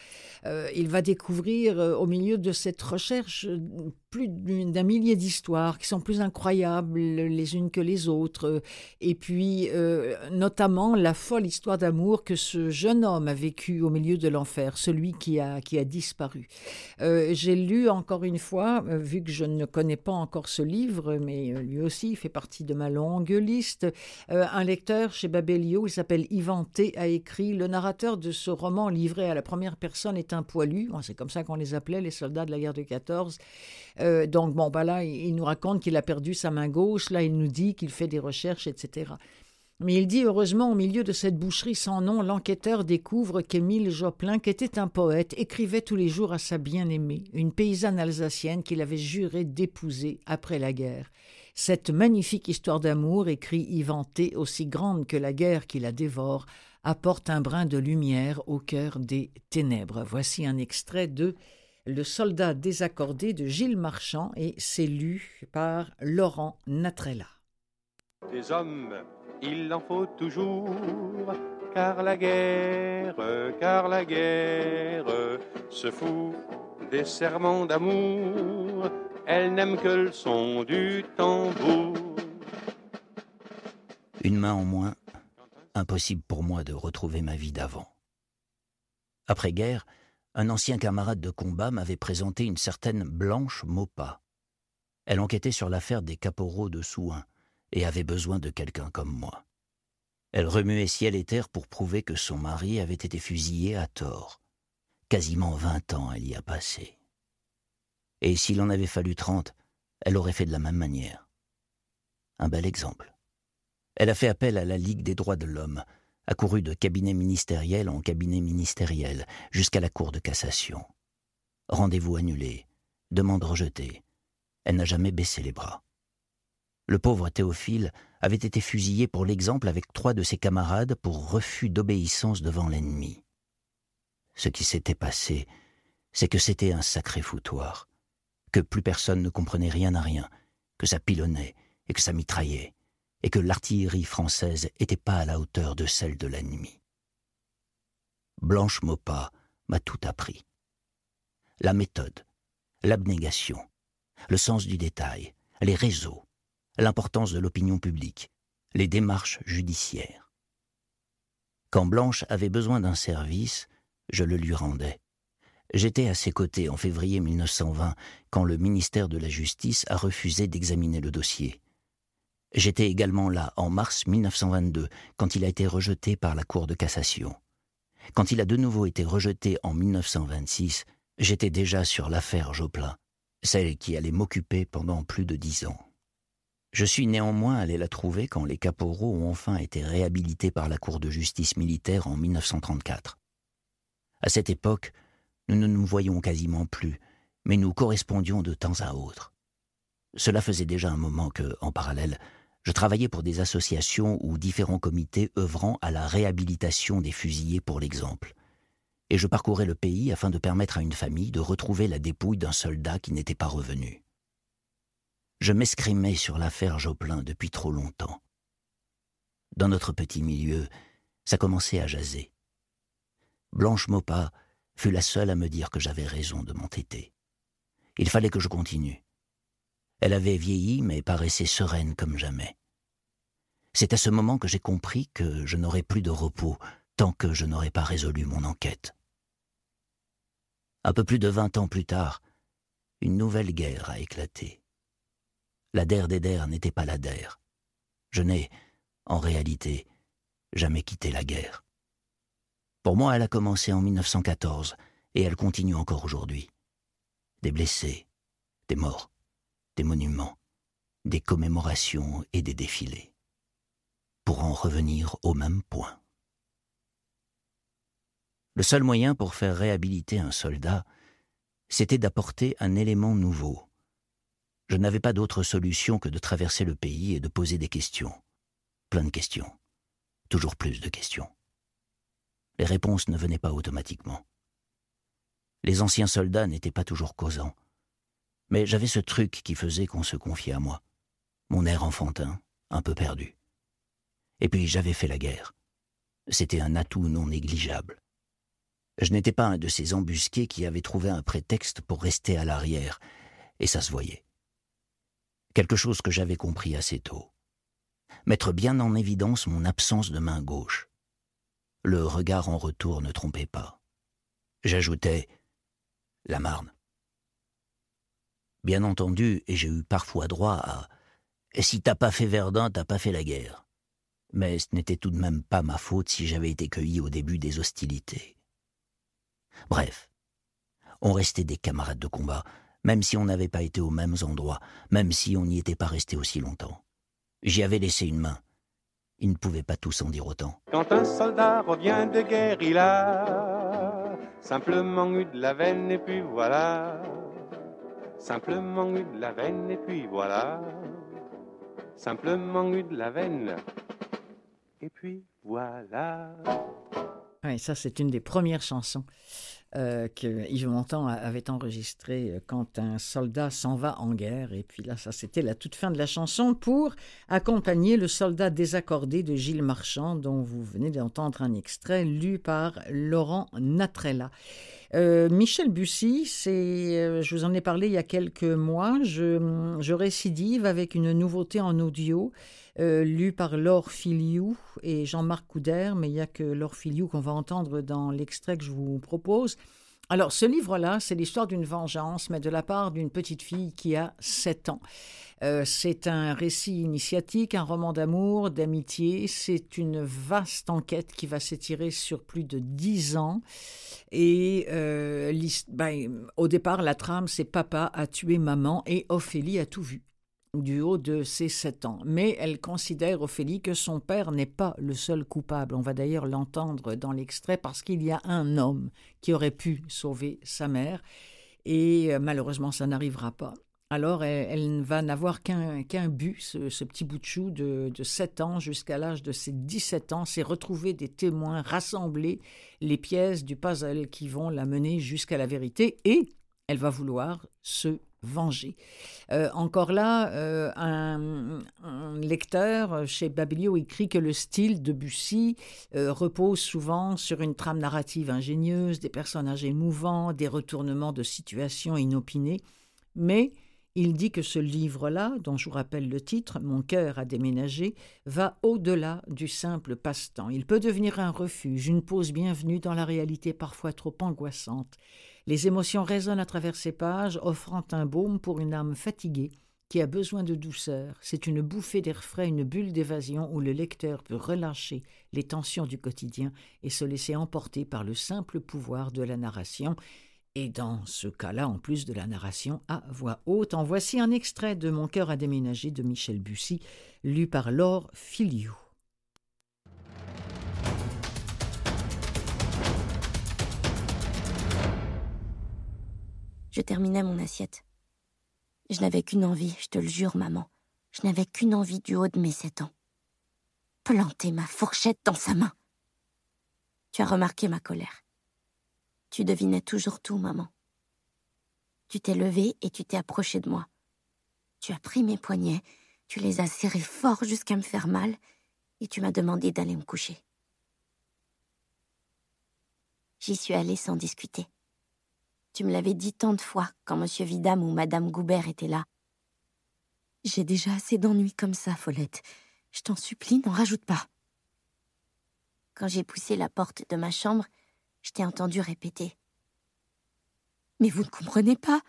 Euh, il va découvrir euh, au milieu de cette recherche plus d'un millier d'histoires qui sont plus incroyables les unes que les autres. Et puis notamment la folle histoire d'amour que ce jeune homme a vécu au milieu de l'enfer, celui qui a, qui a disparu. J'ai lu encore une fois, vu que je ne connais pas encore ce livre, mais lui aussi fait partie de ma longue liste, un lecteur chez Babelio, il s'appelle Yvan T, a écrit Le narrateur de ce roman livré à la première personne est un poilu. C'est comme ça qu'on les appelait, les soldats de la guerre de 14. Euh, donc, bon, bah là, il nous raconte qu'il a perdu sa main gauche. Là, il nous dit qu'il fait des recherches, etc. Mais il dit heureusement, au milieu de cette boucherie sans nom, l'enquêteur découvre qu'Émile Joplin, qui était un poète, écrivait tous les jours à sa bien-aimée, une paysanne alsacienne qu'il avait juré d'épouser après la guerre. Cette magnifique histoire d'amour, écrit Yvan aussi grande que la guerre qui la dévore, apporte un brin de lumière au cœur des ténèbres. Voici un extrait de Le soldat désaccordé de Gilles Marchand et c'est lu par Laurent Natrella. Des hommes, il en faut toujours, car la guerre, car la guerre se fout des serments d'amour elle n'aime que le son du tambour. Une main en moins, impossible pour moi de retrouver ma vie d'avant. Après-guerre, un ancien camarade de combat m'avait présenté une certaine Blanche Maupas. Elle enquêtait sur l'affaire des caporaux de Souin et avait besoin de quelqu'un comme moi. Elle remuait ciel et terre pour prouver que son mari avait été fusillé à tort. Quasiment vingt ans elle y a passé et s'il en avait fallu trente, elle aurait fait de la même manière. Un bel exemple. Elle a fait appel à la Ligue des droits de l'homme, accouru de cabinet ministériel en cabinet ministériel, jusqu'à la Cour de cassation. Rendez-vous annulé, demande rejetée. Elle n'a jamais baissé les bras. Le pauvre Théophile avait été fusillé pour l'exemple avec trois de ses camarades pour refus d'obéissance devant l'ennemi. Ce qui s'était passé, c'est que c'était un sacré foutoir, que plus personne ne comprenait rien à rien, que ça pilonnait et que ça mitraillait, et que l'artillerie française n'était pas à la hauteur de celle de l'ennemi. Blanche Maupas m'a tout appris. La méthode, l'abnégation, le sens du détail, les réseaux, l'importance de l'opinion publique, les démarches judiciaires. Quand Blanche avait besoin d'un service, je le lui rendais. J'étais à ses côtés en février 1920, quand le ministère de la Justice a refusé d'examiner le dossier. J'étais également là en mars 1922, quand il a été rejeté par la Cour de cassation. Quand il a de nouveau été rejeté en 1926, j'étais déjà sur l'affaire Joplin, celle qui allait m'occuper pendant plus de dix ans. Je suis néanmoins allé la trouver quand les caporaux ont enfin été réhabilités par la Cour de justice militaire en 1934. À cette époque, nous ne nous voyions quasiment plus, mais nous correspondions de temps à autre. Cela faisait déjà un moment que, en parallèle, je travaillais pour des associations ou différents comités œuvrant à la réhabilitation des fusillés pour l'exemple. Et je parcourais le pays afin de permettre à une famille de retrouver la dépouille d'un soldat qui n'était pas revenu. Je m'escrimais sur l'affaire Joplin depuis trop longtemps. Dans notre petit milieu, ça commençait à jaser. Blanche Maupas fut la seule à me dire que j'avais raison de m'entêter. Il fallait que je continue. Elle avait vieilli, mais paraissait sereine comme jamais. C'est à ce moment que j'ai compris que je n'aurais plus de repos tant que je n'aurais pas résolu mon enquête. Un peu plus de vingt ans plus tard, une nouvelle guerre a éclaté. La der des n'était pas la der. Je n'ai, en réalité, jamais quitté la guerre. Pour moi, elle a commencé en 1914 et elle continue encore aujourd'hui. Des blessés, des morts, des monuments, des commémorations et des défilés. Pour en revenir au même point. Le seul moyen pour faire réhabiliter un soldat, c'était d'apporter un élément nouveau, je n'avais pas d'autre solution que de traverser le pays et de poser des questions. Plein de questions. Toujours plus de questions. Les réponses ne venaient pas automatiquement. Les anciens soldats n'étaient pas toujours causants. Mais j'avais ce truc qui faisait qu'on se confiait à moi. Mon air enfantin, un peu perdu. Et puis j'avais fait la guerre. C'était un atout non négligeable. Je n'étais pas un de ces embusqués qui avaient trouvé un prétexte pour rester à l'arrière, et ça se voyait quelque chose que j'avais compris assez tôt. Mettre bien en évidence mon absence de main gauche. Le regard en retour ne trompait pas. J'ajoutais la Marne. Bien entendu, et j'ai eu parfois droit à Si t'as pas fait Verdun, t'as pas fait la guerre. Mais ce n'était tout de même pas ma faute si j'avais été cueilli au début des hostilités. Bref, on restait des camarades de combat, même si on n'avait pas été aux mêmes endroits, même si on n'y était pas resté aussi longtemps. J'y avais laissé une main. Il ne pouvait pas tous en dire autant. Quand un soldat revient de guerre, il a simplement eu de la veine et puis voilà. Simplement eu de la veine et puis voilà. Simplement eu de la veine et puis voilà. Oui, ça c'est une des premières chansons euh, que Yves Montand avait enregistré euh, quand un soldat s'en va en guerre. Et puis là, ça c'était la toute fin de la chanson pour accompagner le soldat désaccordé de Gilles Marchand, dont vous venez d'entendre un extrait lu par Laurent Natrella. Euh, Michel Bussy, c'est, je vous en ai parlé il y a quelques mois, je, récidive avec une nouveauté en audio. Euh, lu par Laure Filiou et Jean-Marc Couder, mais il n'y a que Laure Filiou qu'on va entendre dans l'extrait que je vous propose. Alors, ce livre-là, c'est l'histoire d'une vengeance, mais de la part d'une petite fille qui a 7 ans. Euh, c'est un récit initiatique, un roman d'amour, d'amitié. C'est une vaste enquête qui va s'étirer sur plus de 10 ans. Et euh, ben, au départ, la trame, c'est papa a tué maman et Ophélie a tout vu du haut de ses sept ans. Mais elle considère, Ophélie, que son père n'est pas le seul coupable. On va d'ailleurs l'entendre dans l'extrait parce qu'il y a un homme qui aurait pu sauver sa mère et euh, malheureusement ça n'arrivera pas. alors elle, ne va n'avoir qu'un but, ce, petit bout de chou de, de 7 ans jusqu'à l'âge de ses 17 ans, c'est retrouver des témoins, rassembler les pièces du puzzle qui vont la mener jusqu'à la vérité et elle va vouloir se venger. Euh, encore là, euh, un, lecteur chez Babelio écrit que le style de Bussy euh, repose souvent sur une trame narrative ingénieuse, des personnages émouvants, des retournements de situations inopinées, mais il dit que ce livre-là, dont je vous rappelle le titre, Mon cœur a déménagé, va au-delà du simple passe-temps. Il peut devenir un refuge, une pause bienvenue dans la réalité parfois trop angoissante. Les émotions résonnent à travers ces pages, offrant un baume pour une âme fatiguée qui a besoin de douceur. C'est une bouffée d'air frais, une bulle d'évasion où le lecteur peut relâcher les tensions du quotidien et se laisser emporter par le simple pouvoir de la narration et dans ce cas-là, en plus de la narration à voix haute, en voici un extrait de Mon cœur a déménagé de Michel Bussy, lu par Laure Filiou. Je terminais mon assiette. Je n'avais qu'une envie, je te le jure, maman. Je n'avais qu'une envie du haut de mes sept ans. Planter ma fourchette dans sa main. Tu as remarqué ma colère. Tu devinais toujours tout, maman. Tu t'es levée et tu t'es approchée de moi. Tu as pris mes poignets, tu les as serrés fort jusqu'à me faire mal, et tu m'as demandé d'aller me coucher. J'y suis allée sans discuter. Tu me l'avais dit tant de fois quand M. Vidam ou Mme Goubert étaient là. J'ai déjà assez d'ennuis comme ça, Follette. Je t'en supplie, n'en rajoute pas. Quand j'ai poussé la porte de ma chambre, je t'ai entendu répéter. Mais vous ne comprenez pas.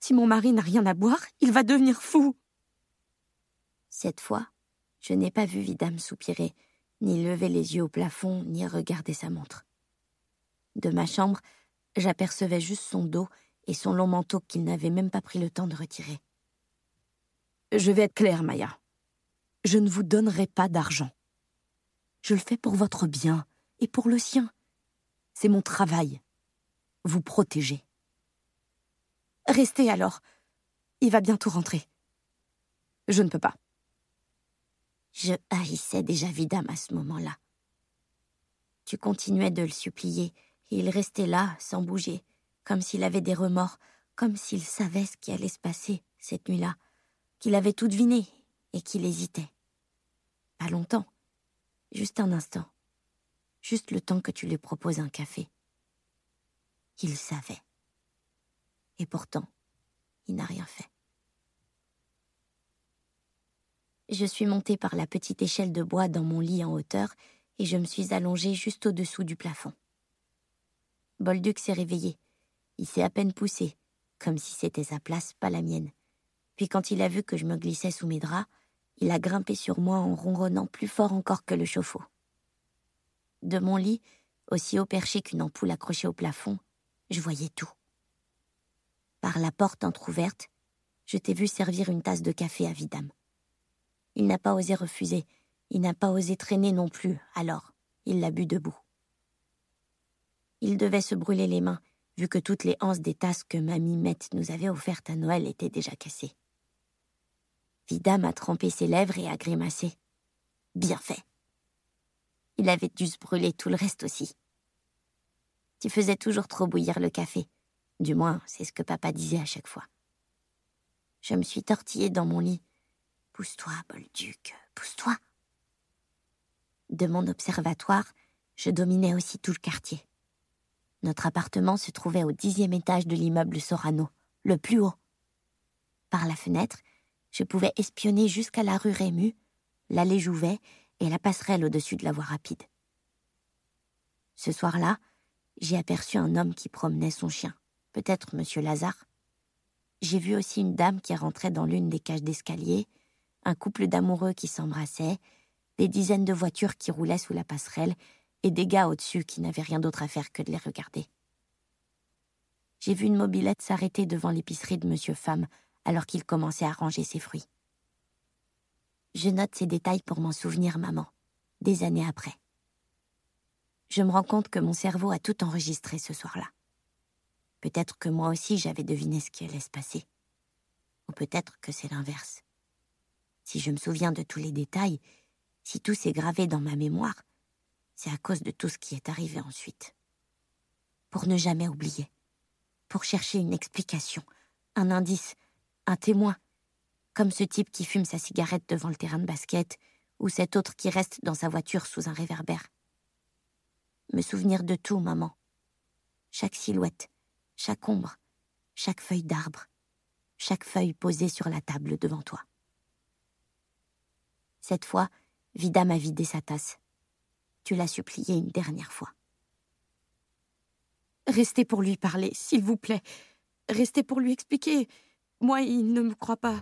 Si mon mari n'a rien à boire, il va devenir fou. Cette fois, je n'ai pas vu Vidame soupirer, ni lever les yeux au plafond, ni regarder sa montre. De ma chambre, j'apercevais juste son dos et son long manteau qu'il n'avait même pas pris le temps de retirer. Je vais être claire, Maya. Je ne vous donnerai pas d'argent. Je le fais pour votre bien et pour le sien. C'est mon travail. Vous protéger. Restez alors. Il va bientôt rentrer. Je ne peux pas. Je haïssais déjà Vidam à ce moment-là. Tu continuais de le supplier, il restait là, sans bouger, comme s'il avait des remords, comme s'il savait ce qui allait se passer cette nuit-là, qu'il avait tout deviné et qu'il hésitait. Pas longtemps, juste un instant juste le temps que tu lui proposes un café. Il savait. Et pourtant, il n'a rien fait. Je suis montée par la petite échelle de bois dans mon lit en hauteur et je me suis allongée juste au-dessous du plafond. Bolduc s'est réveillé. Il s'est à peine poussé, comme si c'était sa place, pas la mienne. Puis quand il a vu que je me glissais sous mes draps, il a grimpé sur moi en ronronnant plus fort encore que le chauffe-eau. De mon lit, aussi haut perché qu'une ampoule accrochée au plafond, je voyais tout. Par la porte entr'ouverte, je t'ai vu servir une tasse de café à Vidam. Il n'a pas osé refuser, il n'a pas osé traîner non plus, alors il l'a bu debout. Il devait se brûler les mains, vu que toutes les anses des tasses que mamie Mette nous avait offertes à Noël étaient déjà cassées. Vidam a trempé ses lèvres et a grimacé. Bien fait. Il avait dû se brûler tout le reste aussi. Tu faisais toujours trop bouillir le café. Du moins, c'est ce que papa disait à chaque fois. Je me suis tortillée dans mon lit. Pousse-toi, Bolduc, pousse-toi. De mon observatoire, je dominais aussi tout le quartier. Notre appartement se trouvait au dixième étage de l'immeuble Sorano, le plus haut. Par la fenêtre, je pouvais espionner jusqu'à la rue Rému, l'allée Jouvet et la passerelle au-dessus de la voie rapide. Ce soir-là, j'ai aperçu un homme qui promenait son chien, peut-être Monsieur Lazare. J'ai vu aussi une dame qui rentrait dans l'une des cages d'escalier, un couple d'amoureux qui s'embrassaient, des dizaines de voitures qui roulaient sous la passerelle et des gars au-dessus qui n'avaient rien d'autre à faire que de les regarder. J'ai vu une mobilette s'arrêter devant l'épicerie de Monsieur Femme alors qu'il commençait à ranger ses fruits. Je note ces détails pour m'en souvenir, maman, des années après. Je me rends compte que mon cerveau a tout enregistré ce soir-là. Peut-être que moi aussi j'avais deviné ce qui allait se passer. Ou peut-être que c'est l'inverse. Si je me souviens de tous les détails, si tout s'est gravé dans ma mémoire, c'est à cause de tout ce qui est arrivé ensuite. Pour ne jamais oublier. Pour chercher une explication, un indice, un témoin. Comme ce type qui fume sa cigarette devant le terrain de basket, ou cet autre qui reste dans sa voiture sous un réverbère. Me souvenir de tout, maman. Chaque silhouette, chaque ombre, chaque feuille d'arbre, chaque feuille posée sur la table devant toi. Cette fois, Vida m'a vidé sa tasse. Tu l'as supplié une dernière fois. Restez pour lui parler, s'il vous plaît. Restez pour lui expliquer. Moi, il ne me croit pas.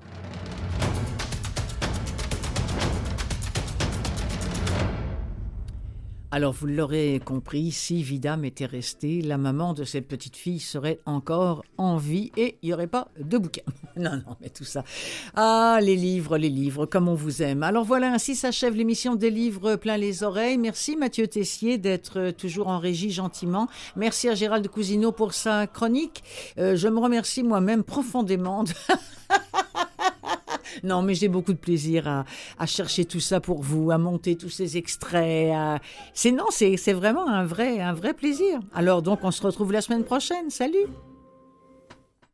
Alors, vous l'aurez compris, si Vidam était restée, la maman de cette petite fille serait encore en vie et il n'y aurait pas de bouquin. non, non, mais tout ça. Ah, les livres, les livres, comme on vous aime. Alors voilà, ainsi s'achève l'émission des livres plein les oreilles. Merci Mathieu Tessier d'être toujours en régie gentiment. Merci à Gérald Cousineau pour sa chronique. Euh, je me remercie moi-même profondément. De... Non, mais j'ai beaucoup de plaisir à, chercher tout ça pour vous, à monter tous ces extraits. C'est non, c'est vraiment un vrai, un vrai plaisir. Alors donc, on se retrouve la semaine prochaine. Salut.